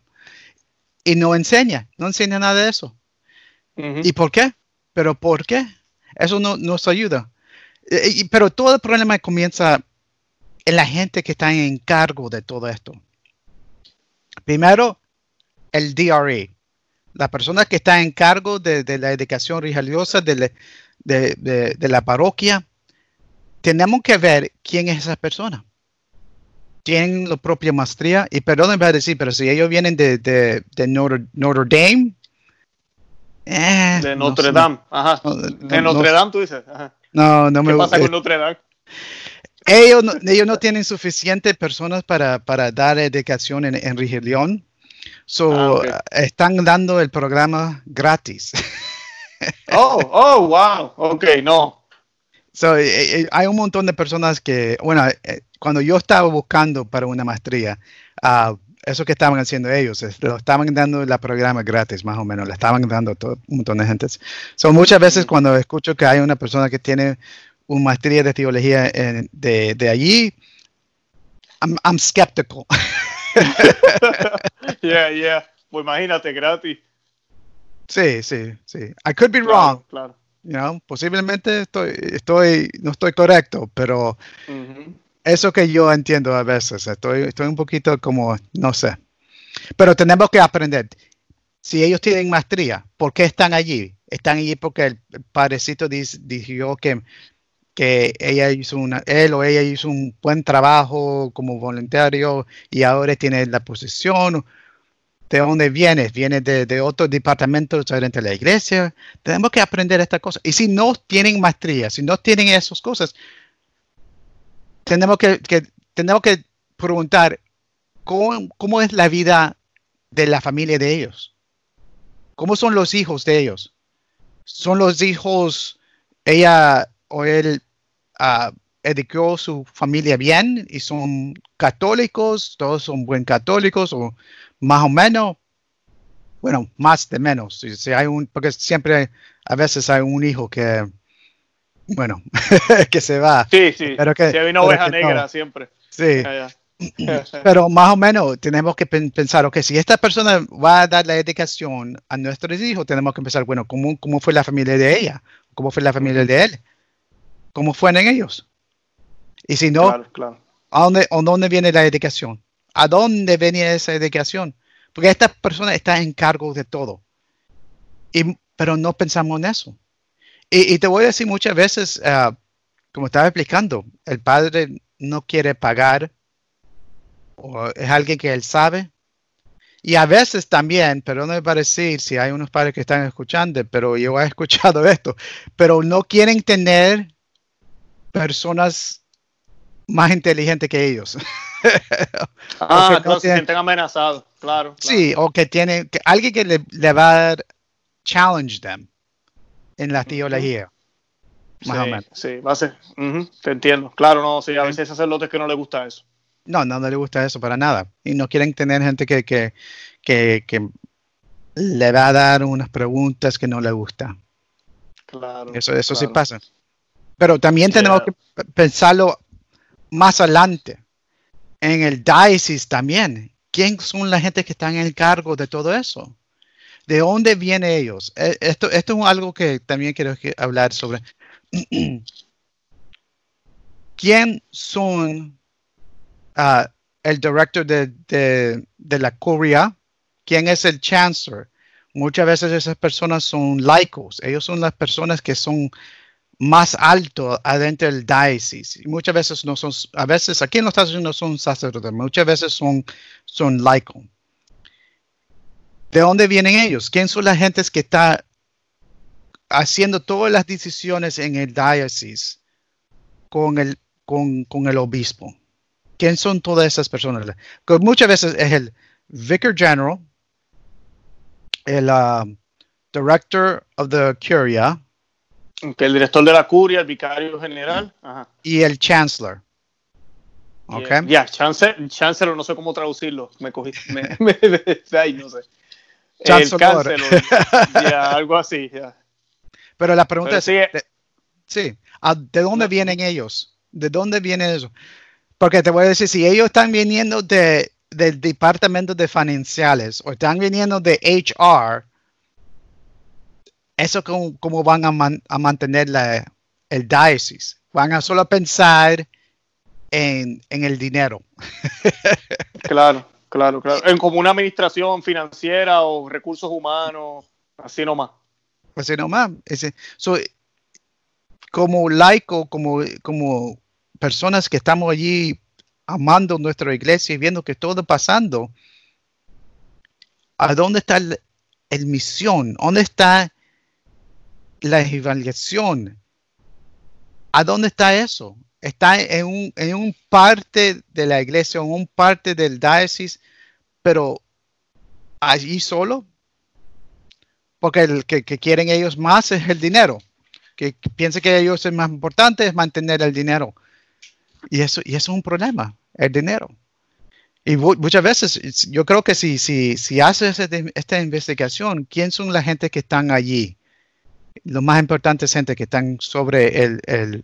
Y no enseña, no enseña nada de eso. ¿Y por qué? ¿Pero por qué? Eso no nos ayuda. Eh, pero todo el problema comienza en la gente que está en cargo de todo esto. Primero, el DRE, la persona que está en cargo de, la educación religiosa de, la parroquia. Tenemos que ver quién es esa persona. Tienen la propia maestría. Y perdón, voy a decir, pero si ellos vienen de, Notre Dame, eh, de Notre Dame, ajá. de Notre Dame, tú dices. No, no me ¿Qué pasa con Notre Dame? Ellos no, ellos no tienen suficientes personas para, para dar educación en, en religión. So, ah, están dando el programa gratis. oh, oh, wow. Ok, no. eh, eh, hay un montón de personas que, bueno, eh, cuando yo estaba buscando para una maestría, uh, eso que estaban haciendo ellos, lo estaban dando la programa gratis, más o menos, le estaban dando a todo un montón de gente. Son muchas veces cuando escucho que hay una persona que tiene una maestría de teología de, de, allí, I'm, I'm skeptical. yeah, yeah. Pues imagínate, gratis. Sí, sí, sí. I could be wrong. Claro. You know, posiblemente estoy, estoy, no estoy correcto, pero eso que yo entiendo a veces, estoy, estoy un poquito como, no sé. Pero tenemos que aprender. Si ellos tienen maestría, ¿por qué están allí? Están allí porque el padrecito dijo que, que ella hizo una, él o ella hizo un buen trabajo como voluntario y ahora tiene la posición de dónde vienes, vienes de, de otro departamento diferente de la iglesia. Tenemos que aprender estas cosas. Y si no tienen maestría, si no tienen esas cosas, tenemos que, tenemos que preguntar ¿cómo, cómo es la vida de la familia de ellos. ¿Cómo son los hijos de ellos? ¿Son los hijos, ella o él uh, educó su familia bien y son católicos, todos son buen católicos o más o menos, bueno, más de menos. Si, hay un, porque siempre a veces hay un hijo que, bueno, que se va. Sí, sí. Pero que, hay una oveja negra siempre. Sí. pero más o menos tenemos que pensar, ok, si esta persona va a dar la educación a nuestros hijos, tenemos que pensar, bueno, ¿cómo, cómo fue la familia de ella? ¿Cómo fue la familia de él? ¿Cómo fueron ellos? Y si no, ¿a, dónde, ¿a dónde viene la educación? ¿A dónde venía esa educación? Porque esta persona está en cargo de todo. Y, pero no pensamos en eso. Y, te voy a decir muchas veces, ah, como estaba explicando, el padre no quiere pagar o es alguien que él sabe. Y a veces también, pero no me parece si hay unos padres que están escuchando, pero yo he escuchado esto, pero no quieren tener personas más inteligentes que ellos. ah, no se sienten amenazados, claro, Sí, o que tiene que, alguien que le, va a challenge them en la teología. Más sí, o menos. Sí, va a ser. te entiendo. Claro, no, sí, a veces hay sacerdotes que no le gusta eso. No, no, no le gusta eso para nada. Y no quieren tener gente que, que, que, que le va a dar unas preguntas que no le gusta. Claro. Eso, eso sí pasa. Pero también tenemos que pensarlo más adelante en el diocese también. ¿Quién son la gente que están en el cargo de todo eso? ¿De dónde vienen ellos? Eh, esto, es algo que también quiero hablar sobre. ¿Quién son ah, el director de, la curia? ¿Quién es el chancellor? Muchas veces esas personas son laicos. Ellos son las personas que son más alto adentro del diócesis. Muchas veces no son, a veces aquí en los Estados Unidos no son sacerdotes, muchas veces son, son laicos. ¿De dónde vienen ellos? ¿Quién son las gentes que están haciendo todas las decisiones en el diócesis con el, con, con el obispo? ¿Quién son todas esas personas? Que muchas veces es el vicar general, el uh, director of the curia, el director de la curia, el vicario general. Y el chancellor. Okay. Ya, chancellor, no sé cómo traducirlo. Me cogí. Me, me, ahí, no sé. El chancellor. ya, algo así. Ya. Pero la pregunta es: sí, ¿de dónde vienen ellos? ¿De dónde vienen eso? Porque te voy a decir: si ellos están viniendo de, del departamento de financiales o están viniendo de HR, eso cómo, van a, mantener el diócesis. Van a solo pensar en, el dinero. claro, claro, claro. En como una administración financiera o recursos humanos, así nomás. Así nomás. como laico, como, como personas que estamos allí amando nuestra iglesia y viendo que todo pasando, ¿a dónde está el, el misión? ¿Dónde está la evaluación. ¿A dónde está eso? Está en un, en un parte de la iglesia, en un parte del diócesis, pero allí solo. Porque el que, quieren ellos más es el dinero. que, piensa que ellos es más importante es mantener el dinero. Y eso, y eso es un problema, el dinero. Y muchas veces, yo creo que si, si, si haces esta investigación, ¿quién son la gente que están allí? Los más importantes gente que están sobre el,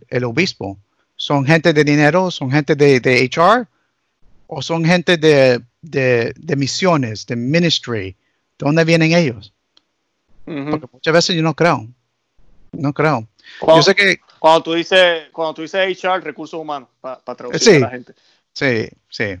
el obispo. ¿Son gente de dinero? ¿Son gente de, de HR? ¿O son gente de, de, de misiones, de ministry? ¿De dónde vienen ellos? Porque muchas veces yo no creo. No creo. Cuando, yo sé que. Cuando tú dices, cuando tú dices HR, recursos humanos, para traducir a la gente. Sí, sí.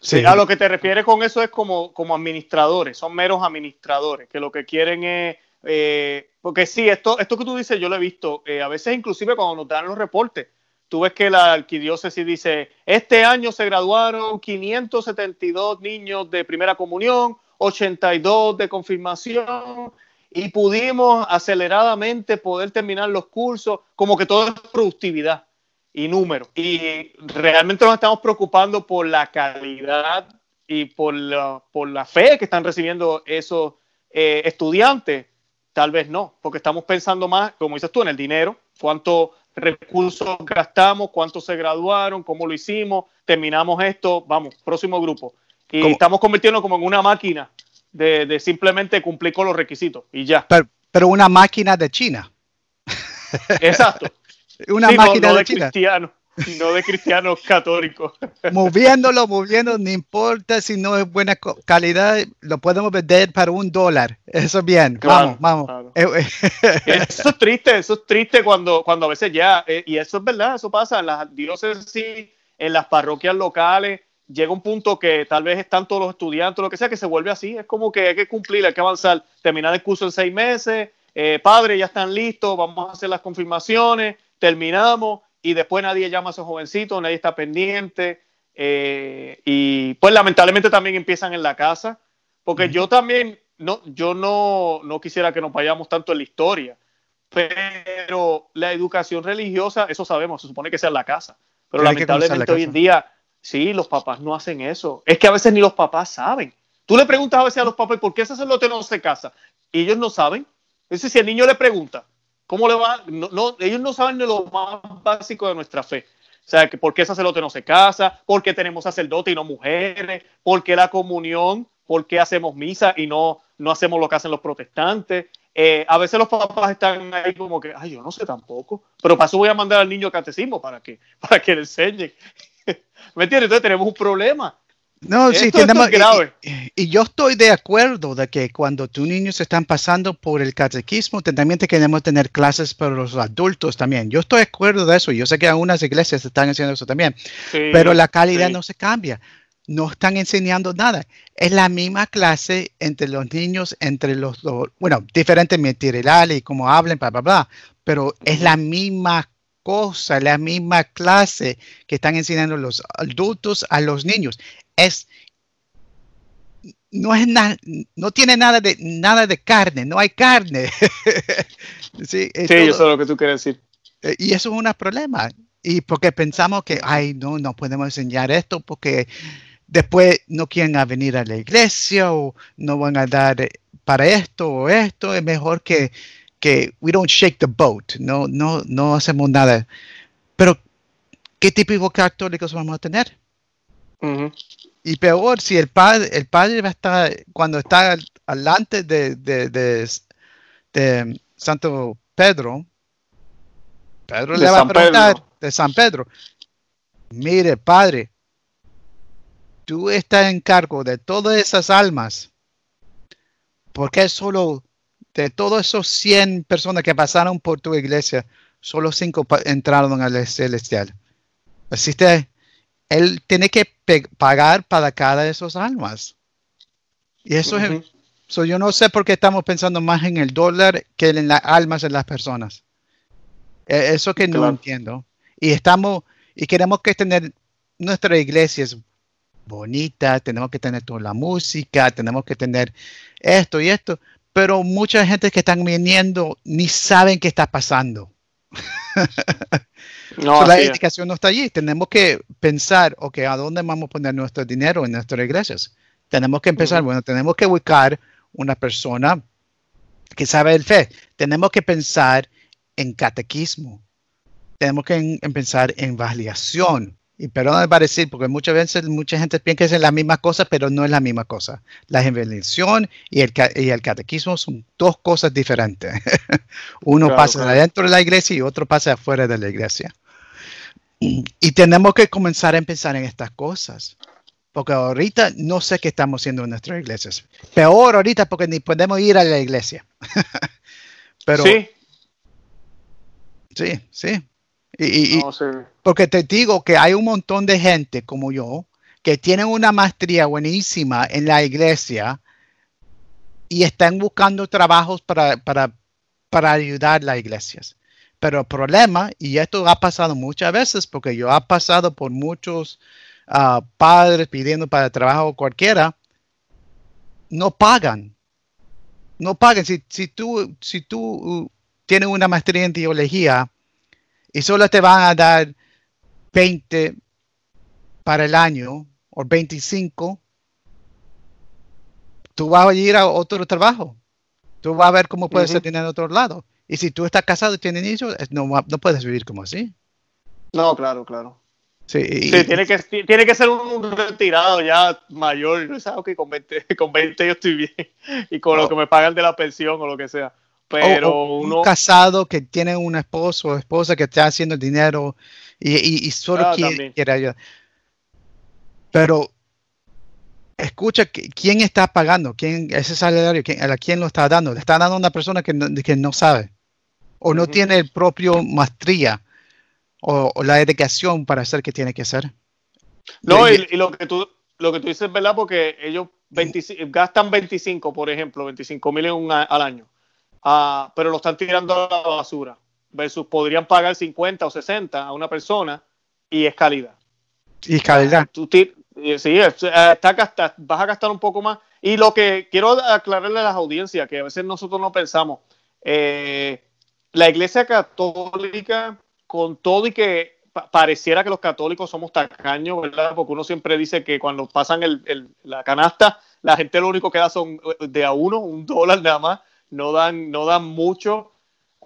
Sí. A lo que te refieres con eso es como, como administradores, son meros administradores, que lo que quieren es, eh, porque sí, esto, esto que tú dices yo lo he visto, eh, a veces inclusive cuando nos dan los reportes, tú ves que la arquidiócesis dice, este año se graduaron 572 niños de primera comunión, 82 de confirmación, y pudimos aceleradamente poder terminar los cursos, como que todo es productividad y número. Y realmente nos estamos preocupando por la calidad y por la, por la fe que están recibiendo esos eh, estudiantes. Tal vez no, porque estamos pensando más, como dices tú, en el dinero, cuántos recursos gastamos, cuántos se graduaron, cómo lo hicimos, terminamos esto, vamos, próximo grupo. Y estamos convirtiendo como en una máquina de, simplemente cumplir con los requisitos y ya. Pero, una máquina de China. Exacto. una máquina de, China. No de cristianos católicos. Moviéndolo, moviendo, no importa si no es buena calidad, lo podemos vender para un dólar. Eso es bien. vamos, vamos. Eh, eh. eso es triste, eso es triste cuando, cuando a veces ya, eh, y eso es verdad, eso pasa en las diócesis, en las parroquias locales llega un punto que tal vez están todos los estudiantes, lo que sea, que se vuelve así. Es como que hay que cumplir, hay que avanzar, terminar el curso en seis meses. Eh, padre, ya están listos, vamos a hacer las confirmaciones, terminamos y después nadie llama a esos jovencitos, nadie está pendiente. Eh, y pues lamentablemente también empiezan en la casa, porque yo también, no, yo no, no quisiera que nos vayamos tanto en la historia, pero la educación religiosa, eso sabemos, se supone que sea en la casa. Pero lamentablemente hoy en día Sí, los papás no hacen eso. Es que a veces ni los papás saben. Tú le preguntas a veces a los papás, ¿por qué ese sacerdote no se casa? Y ellos no saben. Es decir, si el niño le pregunta, ¿cómo le va? No, ellos no saben de lo más básico de nuestra fe. O sea, que por qué sacerdote no se casa, por qué tenemos sacerdote y no mujeres, por qué la comunión, por qué hacemos misa y no, no hacemos lo que hacen los protestantes. Eh, a veces los papás están ahí como que, ay, yo no sé tampoco, pero para eso voy a mandar al niño catecismo para que, para que le enseñen. ¿Me entiendes? Entonces tenemos un problema. No, sí, tenemos, grave. Y, yo estoy de acuerdo de que cuando tus niños están pasando por el catequismo, también queremos tener clases para los adultos también. Yo estoy de acuerdo de eso. Yo sé que algunas iglesias están haciendo eso también. pero la calidad no se cambia. No están enseñando nada. Es la misma clase entre los niños, entre los, bueno, diferentes materiales y cómo hablen, bla, bla, bla. Pero es la misma cosa, la misma clase que están enseñando los adultos a los niños. Es no es nada, no tiene nada de nada de carne, no hay carne. sí, eso es lo que tú quieres decir. Eh, y eso es un problema. Y porque pensamos que, ay, no, no podemos enseñar esto porque después no quieren venir a la iglesia o no van a dar para esto o esto. Es mejor que que we don't shake the boat, no, no, no hacemos nada. Pero, ¿qué tipo de católicos vamos a tener? Y peor, si el padre, el padre va a estar, cuando está alante de, de, de, Santo Pedro, Pedro le va a preguntar de San Pedro, mire, padre, tú estás en cargo de todas esas almas, ¿por qué solo de todos esos 100 personas que pasaron por tu iglesia, solo 5 entraron al celestial. Así que él tiene que pagar para cada de esos almas. Y eso es, yo no sé por qué estamos pensando más en el dólar que en las almas de las personas. E, eso que no entiendo. Y estamos, y queremos que tener nuestra iglesia es bonita, tenemos que tener toda la música, tenemos que tener esto y esto, pero mucha gente que están viniendo ni saben qué está pasando. No, la indicación no está allí. Tenemos que pensar, ok, ¿a dónde vamos a poner nuestro dinero en nuestras iglesias? Tenemos que empezar, bueno, tenemos que buscar una persona que sabe el fe. Tenemos que pensar en catequismo. Tenemos que empezar en validación. Y perdón para decir, porque muchas veces mucha gente piensa que es la misma cosa, pero no es la misma cosa. La evangelización y el, y el catequismo son dos cosas diferentes. Uno pasa dentro de la iglesia y otro pasa afuera de la iglesia. Y tenemos que comenzar a pensar en estas cosas. Porque ahorita no sé qué estamos haciendo en nuestras iglesias. Peor ahorita porque ni podemos ir a la iglesia. Pero, sí. Sí, sí. Y, Porque te digo que hay un montón de gente como yo que tienen una maestría buenísima en la iglesia y están buscando trabajos para, para, para ayudar a las iglesias. Pero el problema, y esto ha pasado muchas veces, porque yo he pasado por muchos uh, padres pidiendo para trabajo cualquiera, no pagan. No pagan. Si, si tú, si tú uh, tienes una maestría en teología y solo te van a dar 20 para el año o 25, tú vas a ir a otro trabajo. Tú vas a ver cómo puedes tener en otro lado. Y si tú estás casado y tienes hijos, no, no puedes vivir como así. No, claro, claro. Sí, tiene, que, tiene que ser un retirado ya mayor. No sabes que con 20, con 20 yo estoy bien y con lo que me pagan de la pensión o lo que sea. Pero uno. Un casado que tiene un esposo o esposa que está haciendo dinero y, y, solo ah, quiere, ayudar. Pero escucha quién está pagando, quién ese salario, quién, a quién lo está dando. Le está dando a una persona que no, que no sabe o no tiene el propio maestría o, la dedicación para hacer que tiene que hacer. No, y, lo que tú lo que tú dices es verdad porque ellos gastan 25, por ejemplo, 25 mil al año, uh, pero lo están tirando a la basura, versus podrían pagar 50 o 60 a una persona y es calidad. Y calidad. Tú sí, está, vas a gastar un poco más. Y lo que quiero aclararle a las audiencias, que a veces nosotros no pensamos, eh, la Iglesia Católica con todo y que pareciera que los católicos somos tacaños, ¿verdad? Porque uno siempre dice que cuando pasan el, la canasta, la gente lo único que da son eh, de a uno, un dólar nada más, no dan, no dan mucho.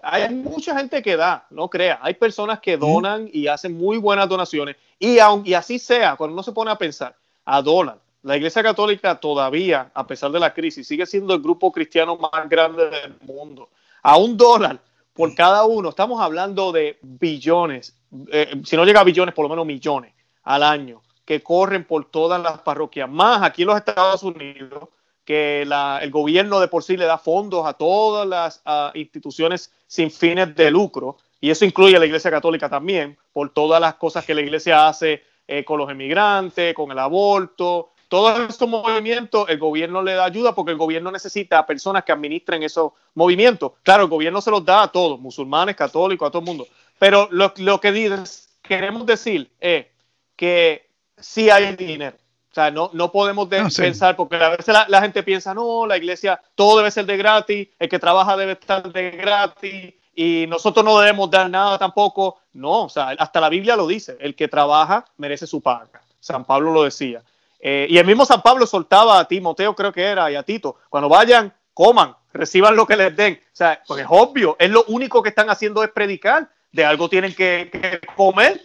Hay mucha gente que da, no crea. Hay personas que donan y hacen muy buenas donaciones. Y, aun, y así sea, cuando uno se pone a pensar, a dólar, la Iglesia Católica todavía, a pesar de la crisis, sigue siendo el grupo cristiano más grande del mundo. A un dólar por cada uno, estamos hablando de billones, eh, si no llega a billones, por lo menos millones al año, que corren por todas las parroquias, más aquí en los Estados Unidos, que el gobierno de por sí le da fondos a todas las instituciones sin fines de lucro, y eso incluye a la Iglesia Católica también, por todas las cosas que la Iglesia hace eh, con los emigrantes, con el aborto, todos estos movimientos, el gobierno le da ayuda porque el gobierno necesita a personas que administren esos movimientos. Claro, el gobierno se los da a todos, musulmanes, católicos, a todo el mundo. Pero lo, que queremos decir es que sí hay dinero. O sea, no, no podemos pensar, porque a veces la, gente piensa, no, la iglesia, todo debe ser de gratis, el que trabaja debe estar de gratis y nosotros no debemos dar nada tampoco. No, o sea, hasta la Biblia lo dice, el que trabaja merece su paga. San Pablo lo decía. Eh, y el mismo San Pablo soltaba a Timoteo, creo que era, y a Tito, cuando vayan, coman, reciban lo que les den. O sea, pues es obvio, es lo único que están haciendo es predicar, de algo tienen que, comer.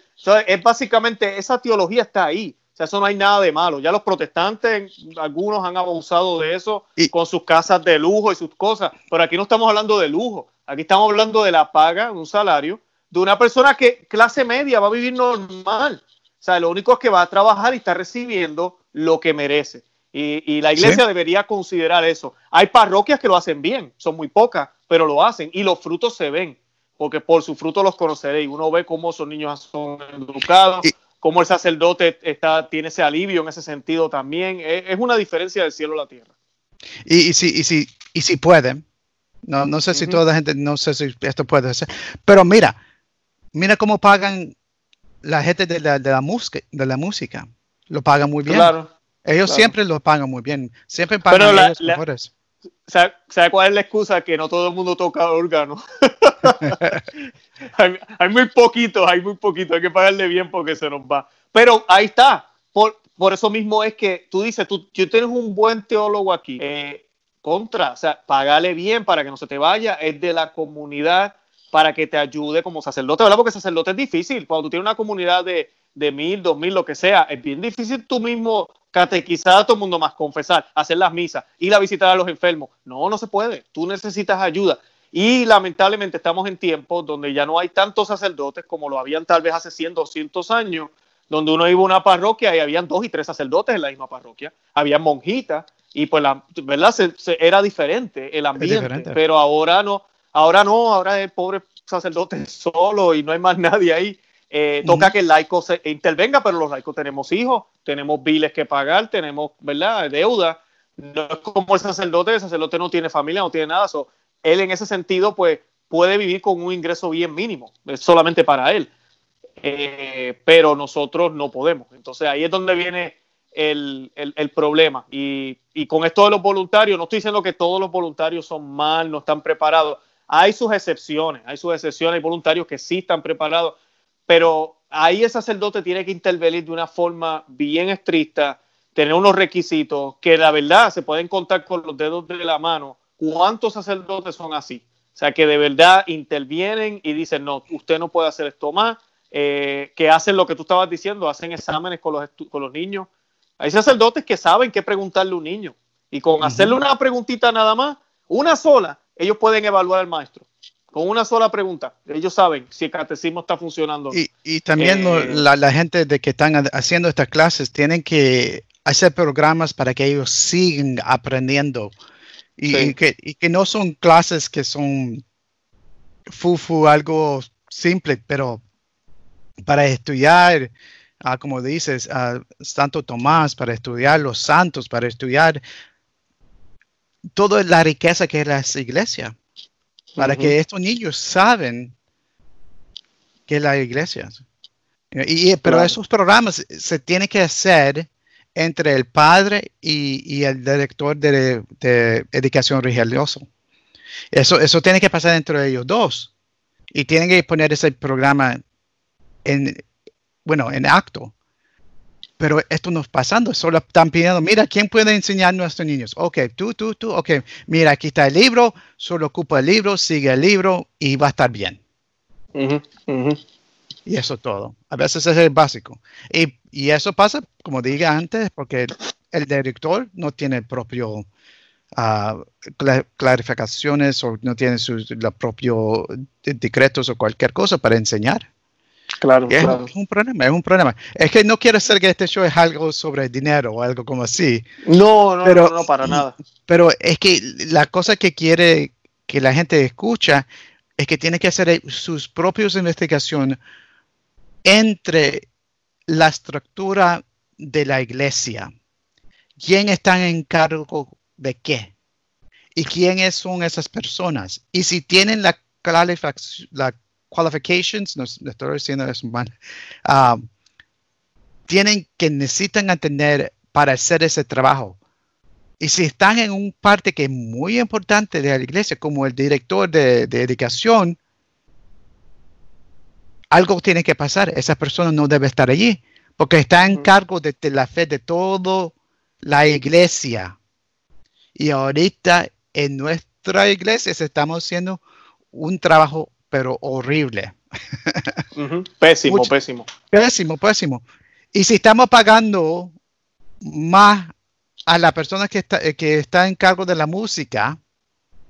es básicamente, esa teología está ahí. O sea, eso no hay nada de malo. Ya los protestantes, algunos han abusado de eso con sus casas de lujo y sus cosas, pero aquí no estamos hablando de lujo, aquí estamos hablando de la paga, un salario, de una persona que clase media va a vivir normal. O sea, lo único es que va a trabajar y está recibiendo lo que merece. Y, la iglesia debería considerar eso. Hay parroquias que lo hacen bien, son muy pocas, pero lo hacen y los frutos se ven, porque por su fruto los conoceréis. Uno ve cómo esos niños son educados, cómo el sacerdote está, tiene ese alivio en ese sentido también. Es, una diferencia del cielo a la tierra. Y, y, si, y, si, y si pueden, no, no sé si toda la gente, no sé si esto puede ser, pero mira, mira cómo pagan la gente de la, de la, música, de la música lo pagan muy bien. Claro, ellos siempre lo pagan muy bien. Siempre pagan los mejores. ¿Sabe, cuál es la excusa? Que no todo el mundo toca órgano. hay, muy poquito, hay muy poquito. Hay que pagarle bien porque se nos va. Pero ahí está. Por, por eso mismo es que tú dices, tú, tú tienes un buen teólogo aquí. Eh, contra, o sea, pagale bien para que no se te vaya. Es de la comunidad para que te ayude como sacerdote, ¿verdad? Porque sacerdote es difícil. Cuando tú tienes una comunidad de, de mil, dos mil, lo que sea, es bien difícil tú mismo catequizar a todo el mundo más, confesar, hacer las misas, ir a visitar a los enfermos. No, no se puede. Tú necesitas ayuda. Y lamentablemente estamos en tiempos donde ya no hay tantos sacerdotes como lo habían tal vez hace 100, 200 años, donde uno iba a una parroquia y habían dos y tres sacerdotes en la misma parroquia, había monjitas y pues la verdad era diferente el ambiente, pero ahora no, ahora no, ahora es pobre sacerdote solo y no hay más nadie ahí. Eh, toca que el laico se intervenga, pero los laicos tenemos hijos, tenemos biles que pagar, tenemos, ¿verdad?, deuda. No es como el sacerdote, el sacerdote no tiene familia, no tiene nada. So, él en ese sentido, pues puede vivir con un ingreso bien mínimo, solamente para él. Eh, pero nosotros no podemos. Entonces ahí es donde viene el, problema. Y, con esto de los voluntarios, no estoy diciendo que todos los voluntarios son mal, no están preparados. Hay sus excepciones, hay sus excepciones, hay voluntarios que sí están preparados, pero ahí el sacerdote tiene que intervenir de una forma bien estricta, tener unos requisitos que la verdad se pueden contar con los dedos de la mano ¿Cuántos sacerdotes son así? O sea, que de verdad intervienen y dicen, no, usted no puede hacer esto más, eh, que hacen lo que tú estabas diciendo, hacen exámenes con los, con los niños. Hay sacerdotes que saben qué preguntarle a un niño y con hacerle una preguntita nada más, una sola, ellos pueden evaluar al maestro. Con una sola pregunta, ellos saben si el catecismo está funcionando. Y, y también eh, la, la, gente de que están haciendo estas clases tienen que hacer programas para que ellos sigan aprendiendo. Y, que, no son clases que son fufu, algo simple, pero para estudiar, ah, como dices, uh, Santo Tomás, para estudiar los santos, para estudiar toda la riqueza que es la iglesia, para que estos niños saben que es la iglesia. Y, pero esos programas se tienen que hacer entre el padre y, el director de, educación religiosa. Eso, eso tiene que pasar entre ellos dos. Y tienen que poner ese programa en, bueno, en acto. Pero esto no está pasando, solo están pidiendo, mira, ¿quién puede enseñar a nuestros niños? Ok, tú, tú, tú, ok, mira, aquí está el libro, solo ocupa el libro, sigue el libro y va a estar bien. Y eso todo. A veces es el básico. Y, eso pasa, como dije antes, porque el, director no tiene propio ah, clarificaciones o no tiene sus los propios decretos o cualquier cosa para enseñar. Claro, es, claro. un problema, es un problema. Es que no quiero decir que este show es algo sobre dinero o algo como así. No, no, no, no, para nada. Pero es que la cosa que quiere que la gente escucha es que tiene que hacer sus propias investigaciones entre la estructura de la iglesia. ¿Quién está en cargo de qué? ¿Y quiénes son esas personas? Y si tienen la, la qualifications, no, estoy diciendo eso mal, ah, tienen que necesitan atender para hacer ese trabajo. Y si están en un parte que es muy importante de la iglesia, como el director de, de educación, algo tiene que pasar. Esa persona no debe estar allí porque está en cargo de, la fe de toda la iglesia. Y ahorita en nuestra iglesia estamos haciendo un trabajo, pero horrible. Pésimo, pésimo. Pésimo, pésimo. Y si estamos pagando más a la persona que está, que está en cargo de la música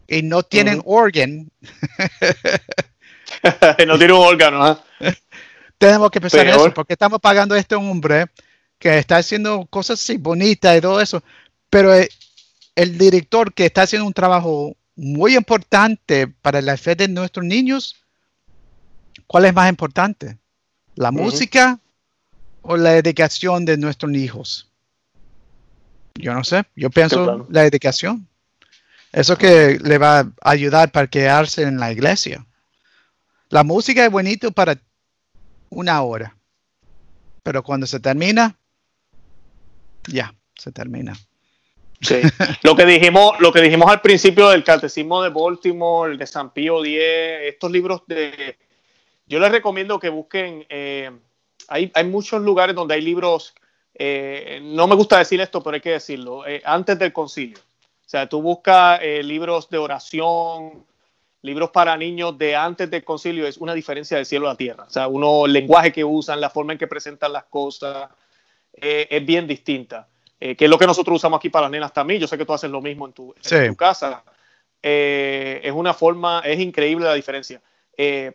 y no tienen órgano, no tiene un órgano. ¿ah? Tenemos que pensar en eso, porque estamos pagando a este hombre que está haciendo cosas así bonitas y todo eso, pero el, director que está haciendo un trabajo muy importante para la fe de nuestros niños, ¿cuál es más importante? ¿La música o la educación de nuestros hijos? Yo no sé, yo pienso la educación. Eso que le va a ayudar para quedarse en la iglesia. La música es bonito para una hora, pero cuando se termina, ya, se termina. Sí. lo que dijimos, lo que dijimos al principio del Catecismo de Baltimore, el de San Pío X, estos libros de, yo les recomiendo que busquen. Eh, hay, hay, muchos lugares donde hay libros. Eh, no me gusta decir esto, pero hay que decirlo. Eh, antes del concilio. O sea, tú buscas libros de oración, libros para niños de antes del concilio es una diferencia de cielo a tierra. O sea, uno, el lenguaje que usan, la forma en que presentan las cosas, es bien distinta. Eh, que es lo que nosotros usamos aquí para las nenas también. Yo sé que tú haces lo mismo en tu, casa. Eh, es una forma, es increíble la diferencia.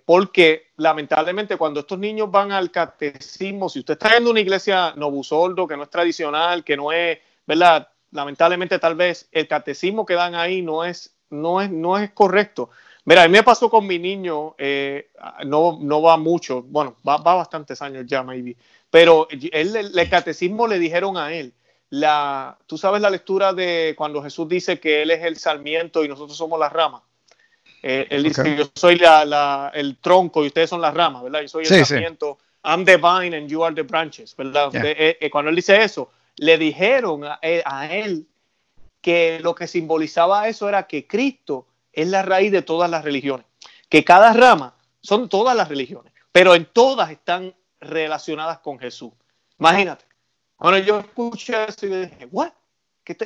porque lamentablemente cuando estos niños van al catecismo, si usted está en una iglesia novusoldo, que no es tradicional, que no es, ¿verdad? Lamentablemente tal vez el catecismo que dan ahí no es, no es, no es correcto. Mira, a mí me pasó con mi niño, eh, no, no va mucho, bueno, va, bastantes años ya, maybe, pero él, el, catecismo le dijeron a él, la, tú sabes la lectura de cuando Jesús dice que él es el sarmiento y nosotros somos las ramas. Eh, él dice, yo soy la, el tronco y ustedes son las ramas, ¿verdad? Yo soy el sarmiento. I'm the vine and you are the branches, ¿verdad? Eh, cuando él dice eso, le dijeron a él que lo que simbolizaba eso era que Cristo es la raíz de todas las religiones. Que cada rama son todas las religiones, pero en todas están relacionadas con Jesús. Imagínate. Bueno, yo escuché eso y dije, ¿what?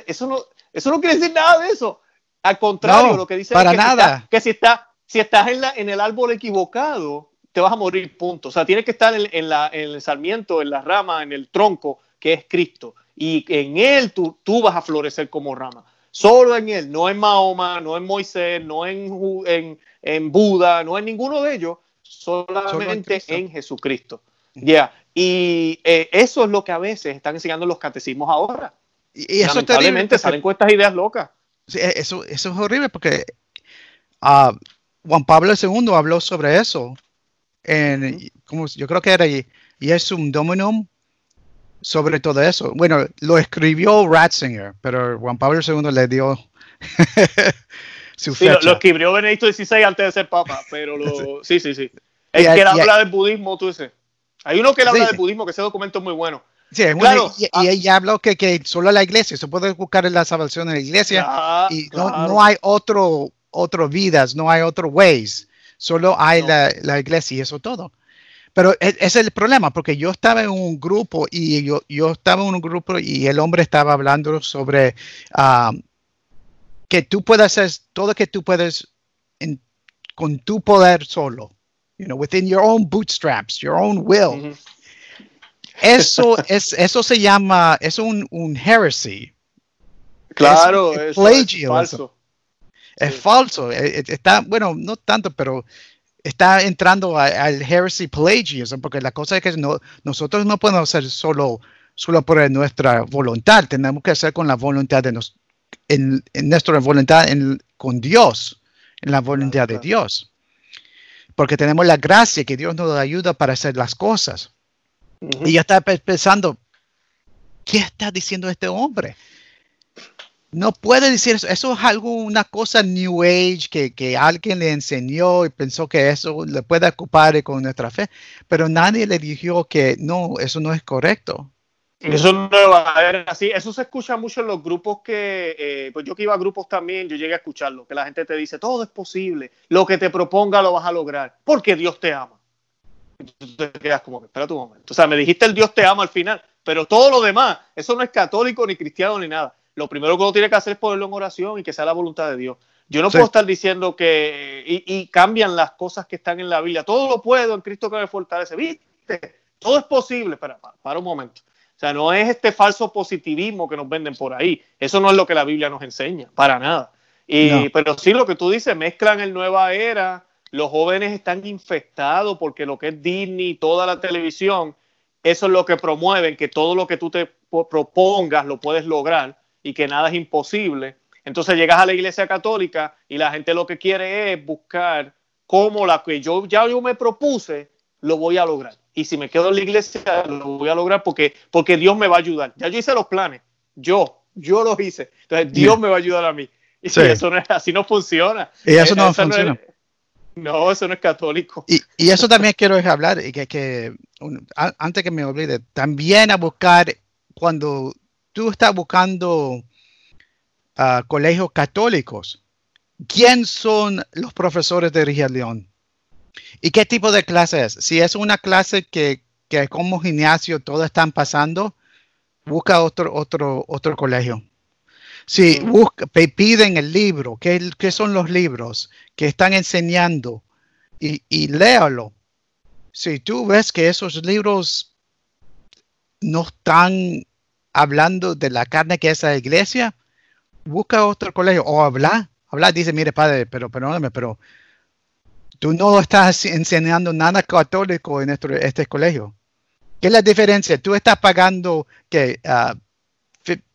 eso, no, eso no quiere decir nada de eso. Al contrario, lo que dice es que, nada. Si, que si, está, si estás en, la, en el árbol equivocado, te vas a morir, punto. O sea, tienes que estar en, la, en el sarmiento, en la rama, en el tronco, que es Cristo. Y en Él tú, tú vas a florecer como rama. Solo en Él, no en Mahoma, no en Moisés, no en, en, Buda, no en ninguno de ellos, solamente en, Jesucristo. Ya, y eh, eso es lo que a veces están enseñando los catecismos ahora. Y, eso Lamentablemente salen con estas ideas locas. E, eso, eso es horrible porque uh, Juan Pablo II habló sobre eso. En, como, yo creo que era y, y es un dominum sobre todo eso. Bueno, lo escribió Ratzinger, pero Juan Pablo II le dio su sí, Lo, escribió Benedicto XVI antes de ser papa, pero lo, sí, sí, sí. El que habla del budismo, tú dices. Hay uno que habla del budismo, que ese documento es muy bueno. Sí, claro, y, ah, ella habló que, que, solo la iglesia, se puede buscar en la salvación en la iglesia y no, no, hay otro, otro vidas, no hay otro ways, solo hay la, la iglesia y eso todo. Pero e, ese es el problema, porque yo estaba en un grupo y yo, yo estaba en un grupo y el hombre estaba hablando sobre ah, que tú puedes hacer todo lo que tú puedes con tu poder solo, you know, within your own bootstraps, your own will. Eso es, eso se llama, es un, un heresy. Claro, es, es falso. Es falso. E, e, está, bueno, no tanto, pero está entrando al heresy pelagianism, porque la cosa es que no, nosotros no podemos hacer solo, solo por nuestra voluntad, tenemos que hacer con la voluntad de nos, en, nuestra voluntad con Dios, en la voluntad de Dios. Porque tenemos la gracia que Dios nos ayuda para hacer las cosas. Y yo estaba pensando, ¿qué está diciendo este hombre? no puede decir eso. Eso es algo, una cosa New Age que, que, alguien le enseñó y pensó que eso le puede ocupar con nuestra fe, pero nadie le dijo que no, eso no es correcto. Eso no va a ver así. Eso se escucha mucho en los grupos que, eh, pues yo que iba a grupos también, yo llegué a escucharlo, que la gente te dice, todo es posible, lo que te proponga lo vas a lograr, porque Dios te ama. Entonces te quedas como, espera tu momento. O sea, me dijiste el Dios te ama al final, pero todo lo demás, eso no es católico, ni cristiano, ni nada lo primero que uno tiene que hacer es ponerlo en oración y que sea la voluntad de Dios. Yo no puedo estar diciendo que y, cambian las cosas que están en la Biblia. Todo lo puedo en Cristo que me fortalece. ¿Viste? Todo es posible. Para, para, un momento. Sea, no es este falso positivismo que nos venden por ahí. Eso no es lo que la Biblia nos enseña, para nada. Y, Pero sí lo que tú dices, mezclan el nueva era, los jóvenes están infectados porque lo que es Disney, toda la televisión, eso es lo que promueven, que todo lo que tú te propongas lo puedes lograr y que nada es imposible. Entonces llegas a la iglesia católica y la gente lo que quiere es buscar cómo la que yo ya yo me propuse, lo voy a lograr. Y si me quedo en la iglesia, lo voy a lograr porque, porque Dios me va a ayudar. Ya yo hice los planes. Yo, yo los hice. Entonces Dios me va a ayudar a mí. Y eso no es, así no funciona. Y eso no funciona. No, eso no es católico. Y, y eso también quiero hablar, y que, que antes que me olvide, también a buscar cuando tú estás buscando uh, colegios católicos, ¿quién son los profesores de religión? ¿Y qué tipo de clase es? Si es una clase que, que como gimnasio todos están pasando, busca otro, otro, otro colegio. Si busca, piden el libro, ¿qué, son los libros que están enseñando? Y, y léalo. Si tú ves que esos libros no están hablando de la carne que es la iglesia, busca otro colegio o habla. Habla, dice, mire padre, pero perdóname, pero tú no estás enseñando nada católico en este, este colegio. ¿Qué es la diferencia? Tú estás pagando que uh,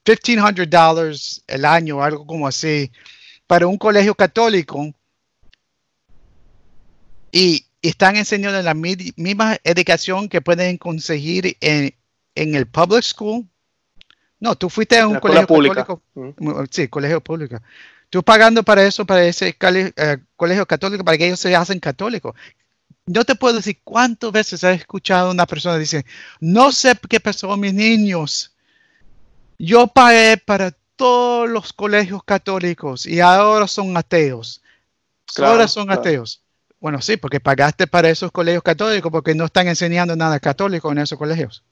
$1,500 el año, algo como así, para un colegio católico y, están enseñando la misma educación que pueden conseguir en, el public school. No, tú fuiste a un colegio católico. Mm. Sí, colegio público. Tú pagando para eso, para ese eh, colegio católico, para que ellos se hacen católicos. No te puedo decir cuántas veces he escuchado a una persona decir, no sé qué pasó a mis niños yo pagué para todos los colegios católicos y ahora son ateos. ahora son ateos. Bueno, sí, porque pagaste para esos colegios católicos porque no están enseñando nada católico en esos colegios.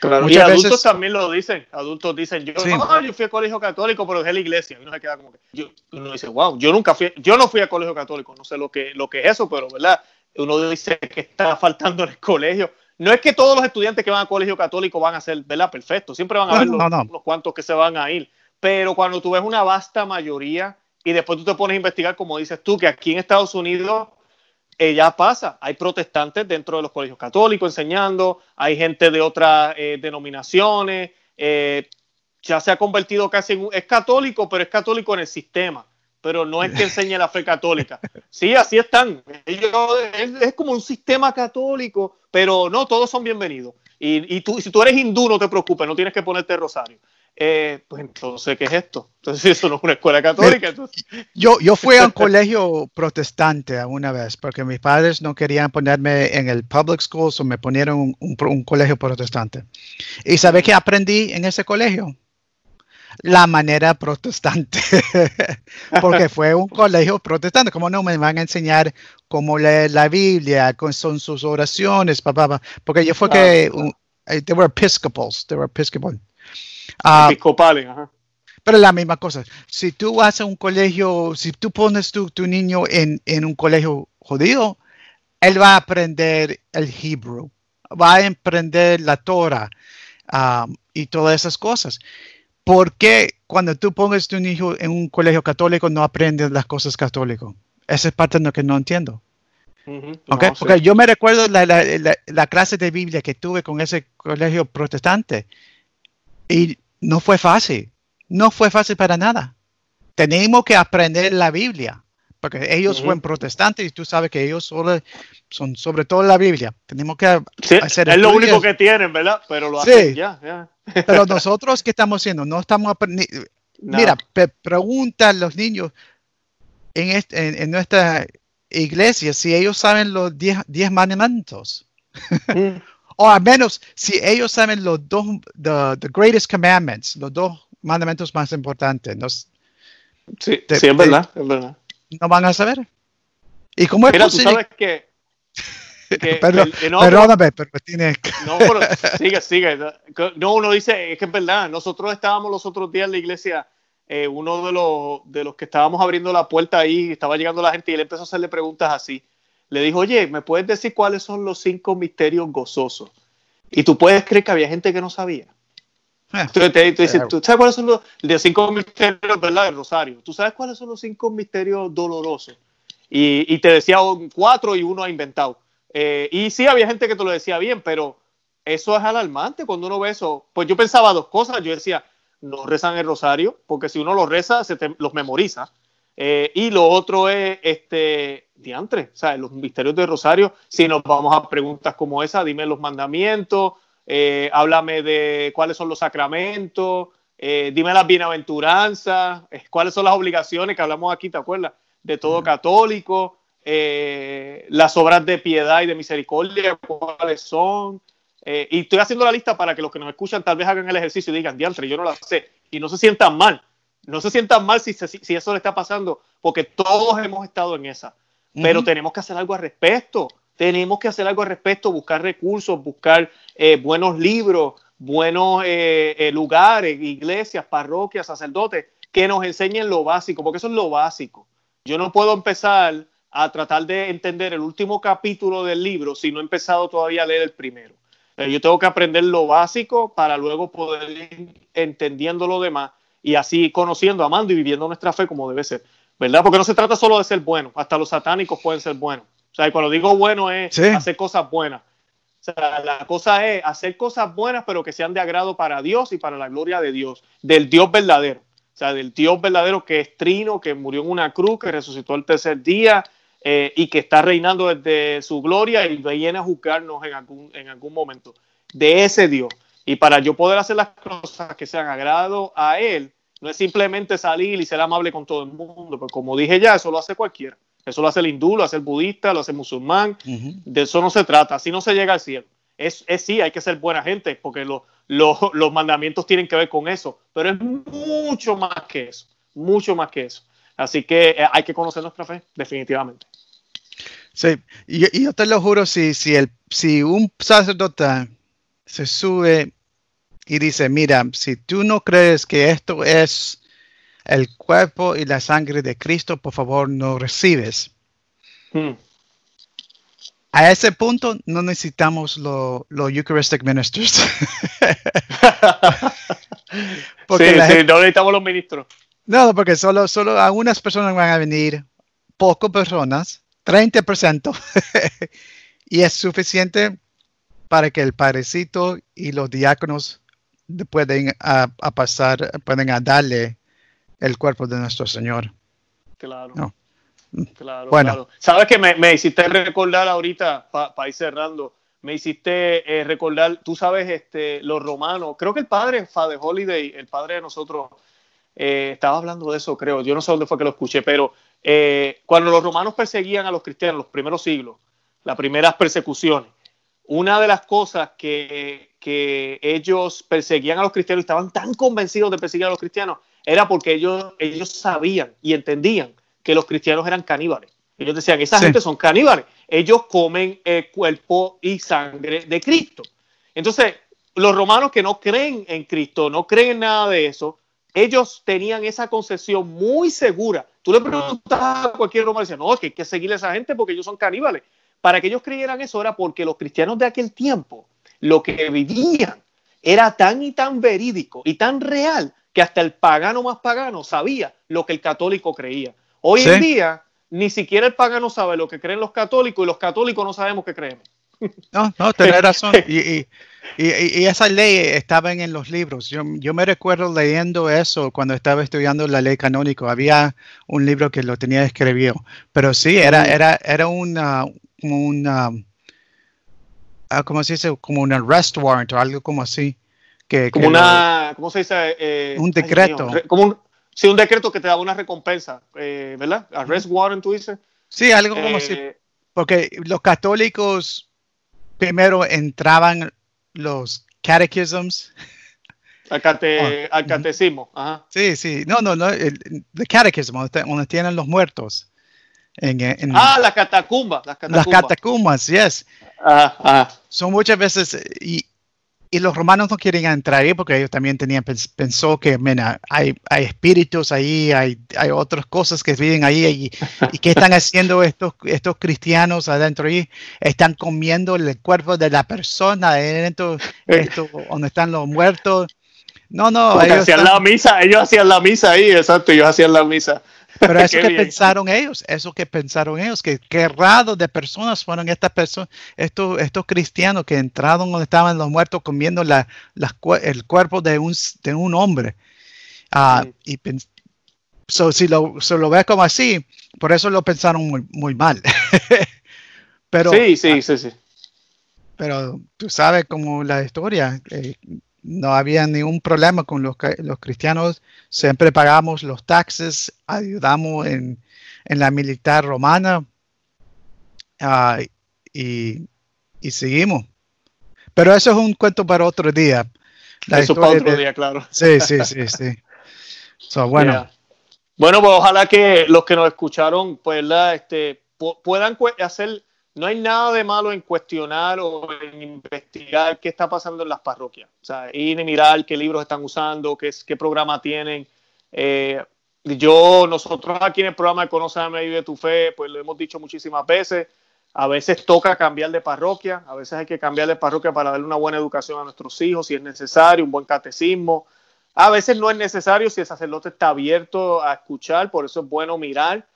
Claro, y adultos también lo dicen. Adultos dicen, yo, yo fui a colegio católico, pero dejé la iglesia. uno se queda como que, yo, uno dice, wow, yo nunca fui, yo no fui a colegio católico, no sé lo que, lo que es eso, pero verdad, uno dice que está faltando en el colegio no es que todos los estudiantes que van a colegio católico van a ser, ¿verdad? Perfecto. Siempre van a haber los, cuantos que se van a ir. Pero cuando tú ves una vasta mayoría y después tú te pones a investigar, como dices tú, que aquí en Estados Unidos eh, ya pasa. Hay protestantes dentro de los colegios católicos enseñando, hay gente de otras eh, denominaciones. Eh, ya se ha convertido casi en. Es católico, pero es católico en el sistema pero no es que enseñe la fe católica. Sí, así están. es, como un sistema católico, pero no, todos son bienvenidos. Y, tú, si tú eres hindú, no te preocupes, no tienes que ponerte rosario. Eh, pues entonces, ¿qué es esto? Entonces, eso no es una escuela católica. Yo, yo fui a un colegio protestante una vez, porque mis padres no querían ponerme en el public school, o me ponieron un, un colegio protestante. ¿Y sabes qué aprendí en ese colegio? la manera protestante, porque fue un colegio protestante. ¿Cómo no me van a enseñar cómo leer la Biblia, con son sus oraciones, papá? Porque yo fue que, eh, they were Episcopals, they were Episcopal. Ah, Episcopales, ajá. Pero la misma cosa, si tú vas a un colegio, si tú pones tu, tu niño en, en un colegio judío, él va a aprender el hebrew, va a aprender la Torah um, y todas esas cosas. ¿por qué cuando tú pongas tu hijo en un colegio católico no aprendes las cosas católicas? Esa es parte de lo que no entiendo. Porque yo me recuerdo la, la, clase de Biblia que tuve con ese colegio protestante y no fue fácil, no fue fácil para nada. Tenemos que aprender la Biblia, porque ellos fueron protestantes y tú sabes que ellos solo, son sobre todo la Biblia. Tenemos que hacer Es lo único que tienen, ¿verdad? Pero lo hacen ya. Pero nosotros, ¿qué estamos haciendo? No estamos aprendiendo. Mira, pregunta a los niños en, en, nuestra iglesia si ellos saben los 10 mandamientos. Mm. O al menos si ellos saben los dos, the, greatest commandments, los dos mandamientos más importantes. sí, sí, es verdad, es verdad. No van a saber. ¿Y cómo es Mira, tú sabes que pero, perdóname, pero tiene... No, pero sigue, sigue. No, uno dice, es que es verdad, nosotros estábamos los otros días en la iglesia, eh, uno de los, de los que estábamos abriendo la puerta ahí, estaba llegando la gente y él empezó a hacerle preguntas así. Le dijo, oye, ¿me puedes decir cuáles son los cinco misterios gozosos? Y tú puedes creer que había gente que no sabía. Eh, Entonces te, dice, ¿tú sabes cuáles son los de cinco misterios, verdad, del Rosario? ¿Tú sabes cuáles son los cinco misterios dolorosos? Y, y te decía cuatro y uno ha inventado. Eh, y sí, había gente que te lo decía bien, pero eso es alarmante cuando uno ve eso. Pues yo pensaba dos cosas. Yo decía, no rezan el rosario, porque si uno lo reza, se los memoriza. Eh, y lo otro es, este, diantre, o sea, los misterios del rosario. Si nos vamos a preguntas como esa, dime los mandamientos, eh, háblame de cuáles son los sacramentos, dime las bienaventuranzas, cuáles son las obligaciones que hablamos aquí, ¿te acuerdas? De todo católico. Eh, las obras de piedad y de misericordia, cuáles son. Eh, y estoy haciendo la lista para que los que nos escuchan tal vez hagan el ejercicio y digan, diantre, yo no la sé. Y no se sientan mal. No se sientan mal si, si, eso le está pasando, porque todos hemos estado en esa. Pero tenemos que hacer algo al respecto. Tenemos que hacer algo al respecto, buscar recursos, buscar eh, buenos libros, buenos lugares, iglesias, parroquias, sacerdotes que nos enseñen lo básico, porque eso es lo básico. Yo no puedo empezar a tratar de entender el último capítulo del libro si no he empezado todavía a leer el primero. Eh, yo tengo que aprender lo básico para luego poder ir entendiendo lo demás y así conociendo, amando y viviendo nuestra fe como debe ser. ¿Verdad? Porque no se trata solo de ser bueno, hasta los satánicos pueden ser buenos. O sea, cuando digo bueno es hacer cosas buenas. O sea, la cosa es hacer cosas buenas, pero que sean de agrado para Dios y para la gloria de Dios, del Dios verdadero. O sea, del Dios verdadero que es trino, que murió en una cruz, que resucitó el tercer día eh, y que está reinando desde su gloria y viene a juzgarnos en algún, en algún momento. De ese Dios. Y para yo poder hacer las cosas que sean agrado a Él, no es simplemente salir y ser amable con todo el mundo, porque como dije ya, eso lo hace cualquiera. Eso lo hace el hindú, lo hace el budista, lo hace el musulmán. De eso no se trata, así no se llega al cielo. Es, es sí, hay que ser buena gente, porque los mandamientos tienen que ver con eso, pero es mucho más que eso, mucho más que eso. Así que eh, hay que conocer nuestra fe, definitivamente. Sí, y, yo te lo juro, si, si, el, si un sacerdote se sube y dice, mira, si tú no crees que esto es el cuerpo y la sangre de Cristo, por favor no recibes. Hmm. A ese punto no necesitamos los Eucharistic Ministers. porque sí, no necesitamos los ministros. No, porque solo, solo algunas personas van a venir, pocas personas, 30%, y es suficiente para que el padrecito y los diáconos pueden a, pasar, pueden a darle el cuerpo de nuestro Señor. Claro. Claro, bueno. Sabes que me, hiciste recordar ahorita, para ir cerrando, me hiciste eh, recordar, tú sabes, este, los romanos, creo que el padre Father Holiday, el padre de nosotros, eh, estaba hablando de eso, creo, yo no sé dónde fue que lo escuché, pero eh, cuando los romanos perseguían a los cristianos, los primeros siglos, las primeras persecuciones, una de las cosas que, que ellos perseguían a los cristianos y estaban tan convencidos de perseguir a los cristianos era porque ellos, ellos sabían y entendían que los cristianos eran caníbales. Ellos decían, esa gente son caníbales, ellos comen el cuerpo y sangre de Cristo. Entonces, los romanos que no creen en Cristo, no creen en nada de eso, ellos tenían esa concepción muy segura. Tú le preguntas a cualquier romano y dice, no, que hay que seguir a esa gente porque ellos son caníbales. Para que ellos creyeran eso era porque los cristianos de aquel tiempo, lo que vivían, era tan y tan verídico y tan real que hasta el pagano más pagano sabía lo que el católico creía. Hoy en día, ni siquiera el pagano sabe lo que creen los católicos y los católicos no sabemos qué creemos. No, no, tenés razón. Y, y, esa ley estaba en los libros. Yo, yo, me recuerdo leyendo eso cuando estaba estudiando la ley canónica. Había un libro que lo tenía escrito. Pero sí, era, mm. era, era una, una ah, ¿cómo se dice? Como un arrest warrant o algo como así. Que, como una, ¿cómo se dice? Eh, un decreto. como un, sí, un decreto que te daba una recompensa, eh, ¿verdad? Arrest warrant, tú dices. Sí, algo como así. Eh, Porque los católicos primero entraban los catechisms. Al, cate, al catecismo. Ajá. Sí, sí. No, no, no. El, el catechism, donde, tienen los muertos. En, ah, las catacumbas. Las catacumbas, las catacumbas yes. Ajá. Son muchas veces, y, y los romanos no quieren entrar ahí porque ellos también tenían pensó que mena, hay, hay espíritus ahí, hay, hay otras cosas que viven ahí y, y qué están haciendo estos, estos cristianos adentro ahí, están comiendo el cuerpo de la persona adentro, esto, donde están los muertos. No, no, ellos hacían la misa, ellos hacían la misa ahí, exacto, ellos hacían la misa. Pero eso que pensaron ellos, eso que pensaron ellos, que qué raro de personas fueron estas personas, estos, estos cristianos que entraron donde estaban los muertos comiendo la, el cuerpo de un, de un hombre. Uh, y si lo, se lo ves como así, por eso lo pensaron muy, muy mal. pero, sí, sí, sí, sí. Pero tú sabes como la historia, eh, no había ningún problema con los, los cristianos, siempre pagamos los taxes, ayudamos en, la militar romana ah, y, seguimos. Pero eso es un cuento para otro día. eso para otro día, claro. Sí, sí, sí, sí. bueno. Bueno, pues ojalá que los que nos escucharon, pues, este, puedan hacer no hay nada de malo en cuestionar o en investigar qué está pasando en las parroquias. O sea, ir y mirar qué libros están usando, qué, qué programa tienen. Eh, yo, nosotros aquí en el programa de Conoce a Vive tu Fe, pues lo hemos dicho muchísimas veces. A veces toca cambiar de parroquia, a veces hay que cambiar de parroquia para darle una buena educación a nuestros hijos, si es necesario, un buen catecismo. A veces no es necesario si el sacerdote está abierto a escuchar, por eso es bueno mirar,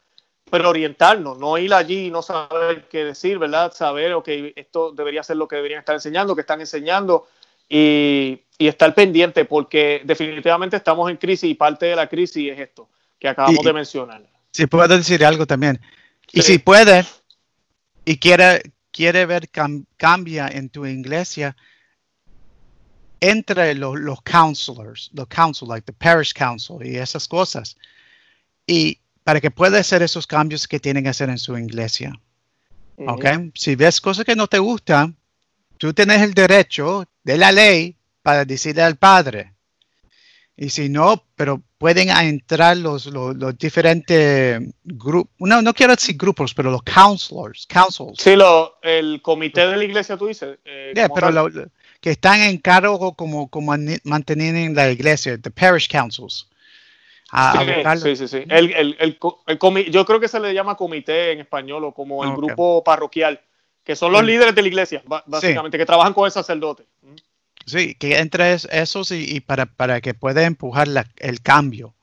pero orientarnos, no ir allí y no saber qué decir, ¿verdad? Saber, ok, esto debería ser lo que deberían estar enseñando, que están enseñando, y, y estar pendiente, porque definitivamente estamos en crisis y parte de la crisis es esto que acabamos de mencionar. Si puedo decir algo también. Y si puede y quiere, quiere ver cambia en tu iglesia, entre los, los counselors, los council, like the parish council y esas cosas. Y para que pueda hacer esos cambios que tienen que hacer en su iglesia. ¿Ok? Si ves cosas que no te gustan, tú tienes el derecho de la ley para decirle al padre. Y si no, pero pueden entrar los, los, diferentes grupos, no, no quiero decir grupos, pero los counselors. counselors. Sí, lo, el comité de la iglesia, tú dices. Eh, pero que están en cargo como, como mantener la iglesia, the parish councils. Sí, sí, sí, El, el, el, yo creo que se le llama comité en español o como el grupo parroquial, que son los líderes de la iglesia, básicamente, que trabajan con el sacerdote. Sí, que entre esos y, para, para, que pueda empujar el cambio.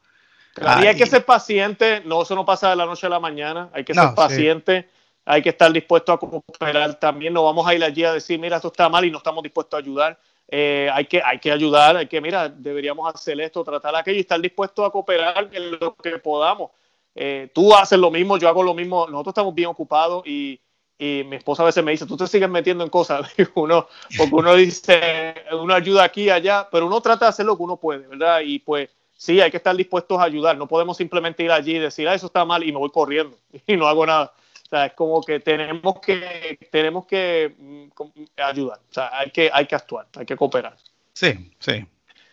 y hay que ser paciente, no, eso no pasa de la noche a la mañana, hay que ser paciente, hay que estar dispuesto a cooperar. También, no vamos a ir allí a decir, mira, esto está mal y no estamos dispuestos a ayudar. Eh, hay, que, hay que ayudar, hay que, mira, deberíamos hacer esto, tratar aquello y estar dispuesto a cooperar en lo que podamos. Eh, tú haces lo mismo, yo hago lo mismo, nosotros estamos bien ocupados y, y mi esposa a veces me dice, tú te sigues metiendo en cosas, uno, porque uno dice, uno ayuda aquí y allá, pero uno trata de hacer lo que uno puede, ¿verdad? Y pues sí, hay que estar dispuestos a ayudar, no podemos simplemente ir allí y decir, ah, eso está mal y me voy corriendo y no hago nada. O sea, es como que tenemos que, tenemos que mm, ayudar, o sea, hay que, hay que actuar, hay que cooperar. Sí, sí,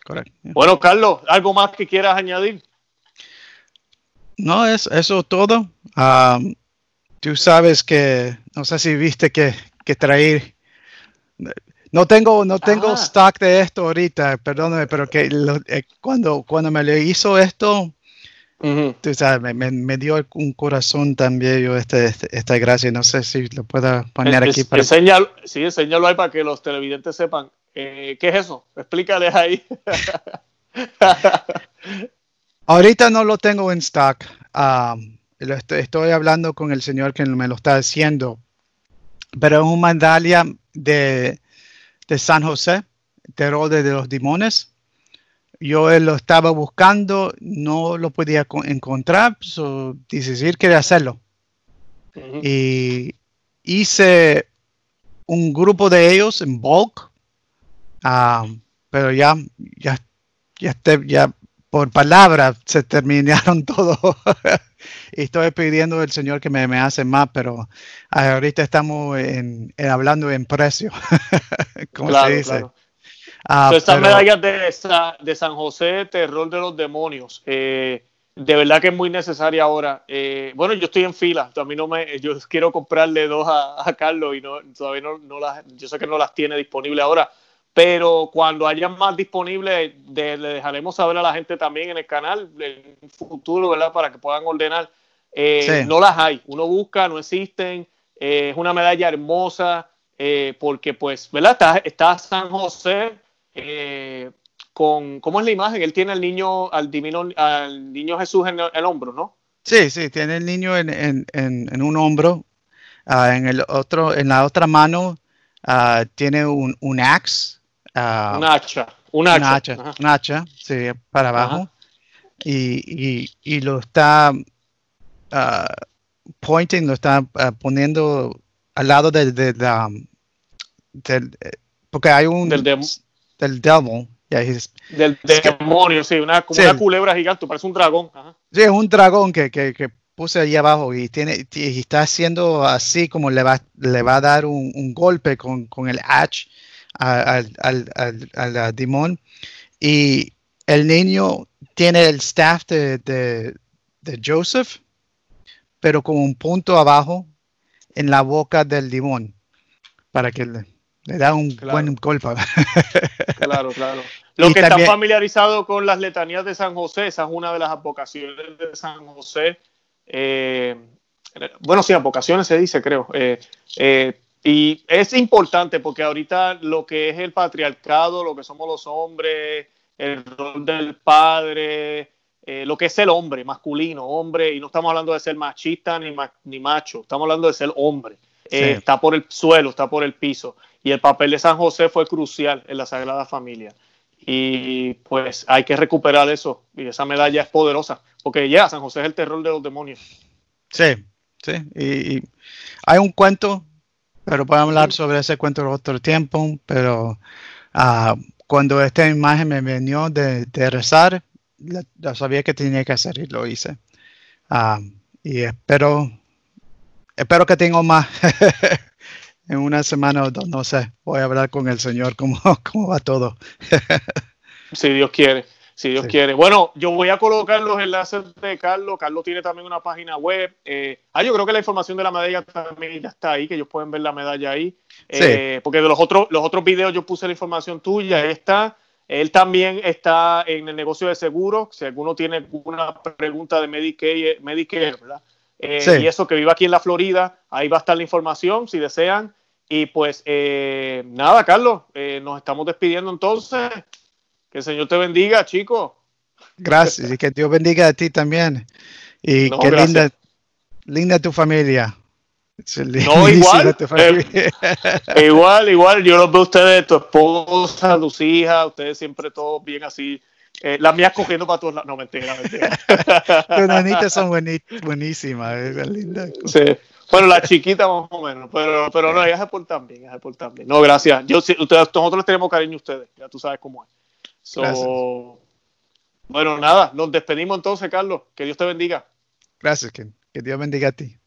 correcto. Bueno, Carlos, ¿algo más que quieras añadir? No, es eso todo. Ah, tú sabes que, no sé si viste que, que traer, no tengo, no tengo ah. stock de esto ahorita, perdóname, pero que eh, cuando, cuando me le hizo esto, tú sabes, me, dio un corazón también yo este, este, esta gracia, no sé si lo pueda poner aquí. para... sí, enséñalo ahí para que los televidentes sepan. Eh, ¿Qué es eso? Explícales ahí. ahorita no lo tengo en stock. Um, estoy, hablando con el señor que me lo está haciendo, pero es una medalla de, de San José, terror de los demonios. Yo lo estaba buscando, no lo podía encontrar, so decir que hacerlo. Y hice un grupo de ellos en bulk, ah, pero ya, ya, ya, ya por palabras se terminaron todo. y estoy pidiendo al Señor que me, hace más, pero ahorita estamos hablando en precio, como se dice. Ah, estas medallas de, San José, terror de los demonios, eh, de verdad que es muy necesaria ahora. Eh, bueno, yo estoy en fila, a mí no me, yo quiero comprarle dos a, Carlos y no, todavía no, las, yo sé que no las tiene disponibles ahora, pero cuando haya más disponibles, le dejaremos saber a la gente también en el canal en un futuro, ¿verdad? Para que puedan ordenar. Eh, no las hay, uno busca, no existen, es una medalla hermosa, porque pues, ¿verdad? Está, San José con, ¿cómo es la imagen? Él tiene al niño, al divino, al niño Jesús en el, hombro, ¿no? Sí, sí, tiene el niño en, un hombro, ah, en el otro, en la otra mano ah, tiene un, un axe, Uh, un hacha. Un hacha. Un hacha, sí, para abajo. Y, y, y, lo está uh, pointing, lo está uh, poniendo al lado de, de, de del, porque hay un del, del devil del demonio, sí, una, como una culebra gigante, parece un dragón. Ajá. Sí, es un dragón que, que, que, puse ahí abajo y tiene y está haciendo así como le va, le va a dar un, un golpe con, con el hacha al, al, al, Dimon. Y el niño tiene el staff de, de, Joseph, pero con un punto abajo en la boca del limón, para que le da un buen golpe. claro, claro. Los que están familiarizados con las letanías de San José, esa es una de las advocaciones de San José. Eh, bueno, sí, advocaciones se dice, creo. Eh, eh, y es importante porque ahorita lo que es el patriarcado, lo que somos los hombres, el rol del padre, lo que es el hombre masculino, hombre, y no estamos hablando de ser machista ni, ni macho, estamos hablando de ser hombre. está por el suelo, está por el piso. Y el papel de San José fue crucial en la Sagrada Familia. Y pues hay que recuperar eso. Y esa medalla es poderosa. Porque ya, San José es el terror de los demonios. Sí, sí. Y, hay un cuento, pero podemos hablar sobre ese cuento otro tiempo. Pero uh, cuando esta imagen me venió de, rezar, ya sabía que tenía que hacer y lo hice. Uh, y espero, espero que tengo más en una semana o dos, no sé, voy a hablar con el Señor cómo, cómo va todo. si Dios quiere, si Dios quiere. Bueno, yo voy a colocar los enlaces de Carlos. Carlos tiene también una página web. Eh, ah, yo creo que la información de la medalla también ya está ahí, que ellos pueden ver la medalla ahí. Eh, porque de los otros, los otros videos yo puse la información tuya, ahí está. Él también está en el negocio de seguros. Si alguno tiene alguna pregunta de Medicare, Medicare ¿verdad? Eh, y eso que vive aquí en la Florida, ahí va a estar la información si desean. Y pues eh, nada, Carlos, eh, nos estamos despidiendo entonces. Que el Señor te bendiga, chico. Gracias, y que Dios bendiga a ti también. Y qué linda, linda tu familia. No, igual. igual, igual. Yo los veo a ustedes, tu esposa, tus hijas, ustedes siempre todos bien así eh, las mías cogiendo para todos lados. No, mentira, mentira. Tus nanitas son buenísimas, es linda. Sí. Bueno, la chiquita más o menos, pero, pero no, ellas se portan bien, ellas se portan bien. No, gracias. Yo, ustedes, nosotros les tenemos cariño a ustedes, ya tú sabes cómo es. So, bueno, nada, nos despedimos entonces, Carlos. Que Dios te bendiga. Gracias, que, que Dios bendiga a ti.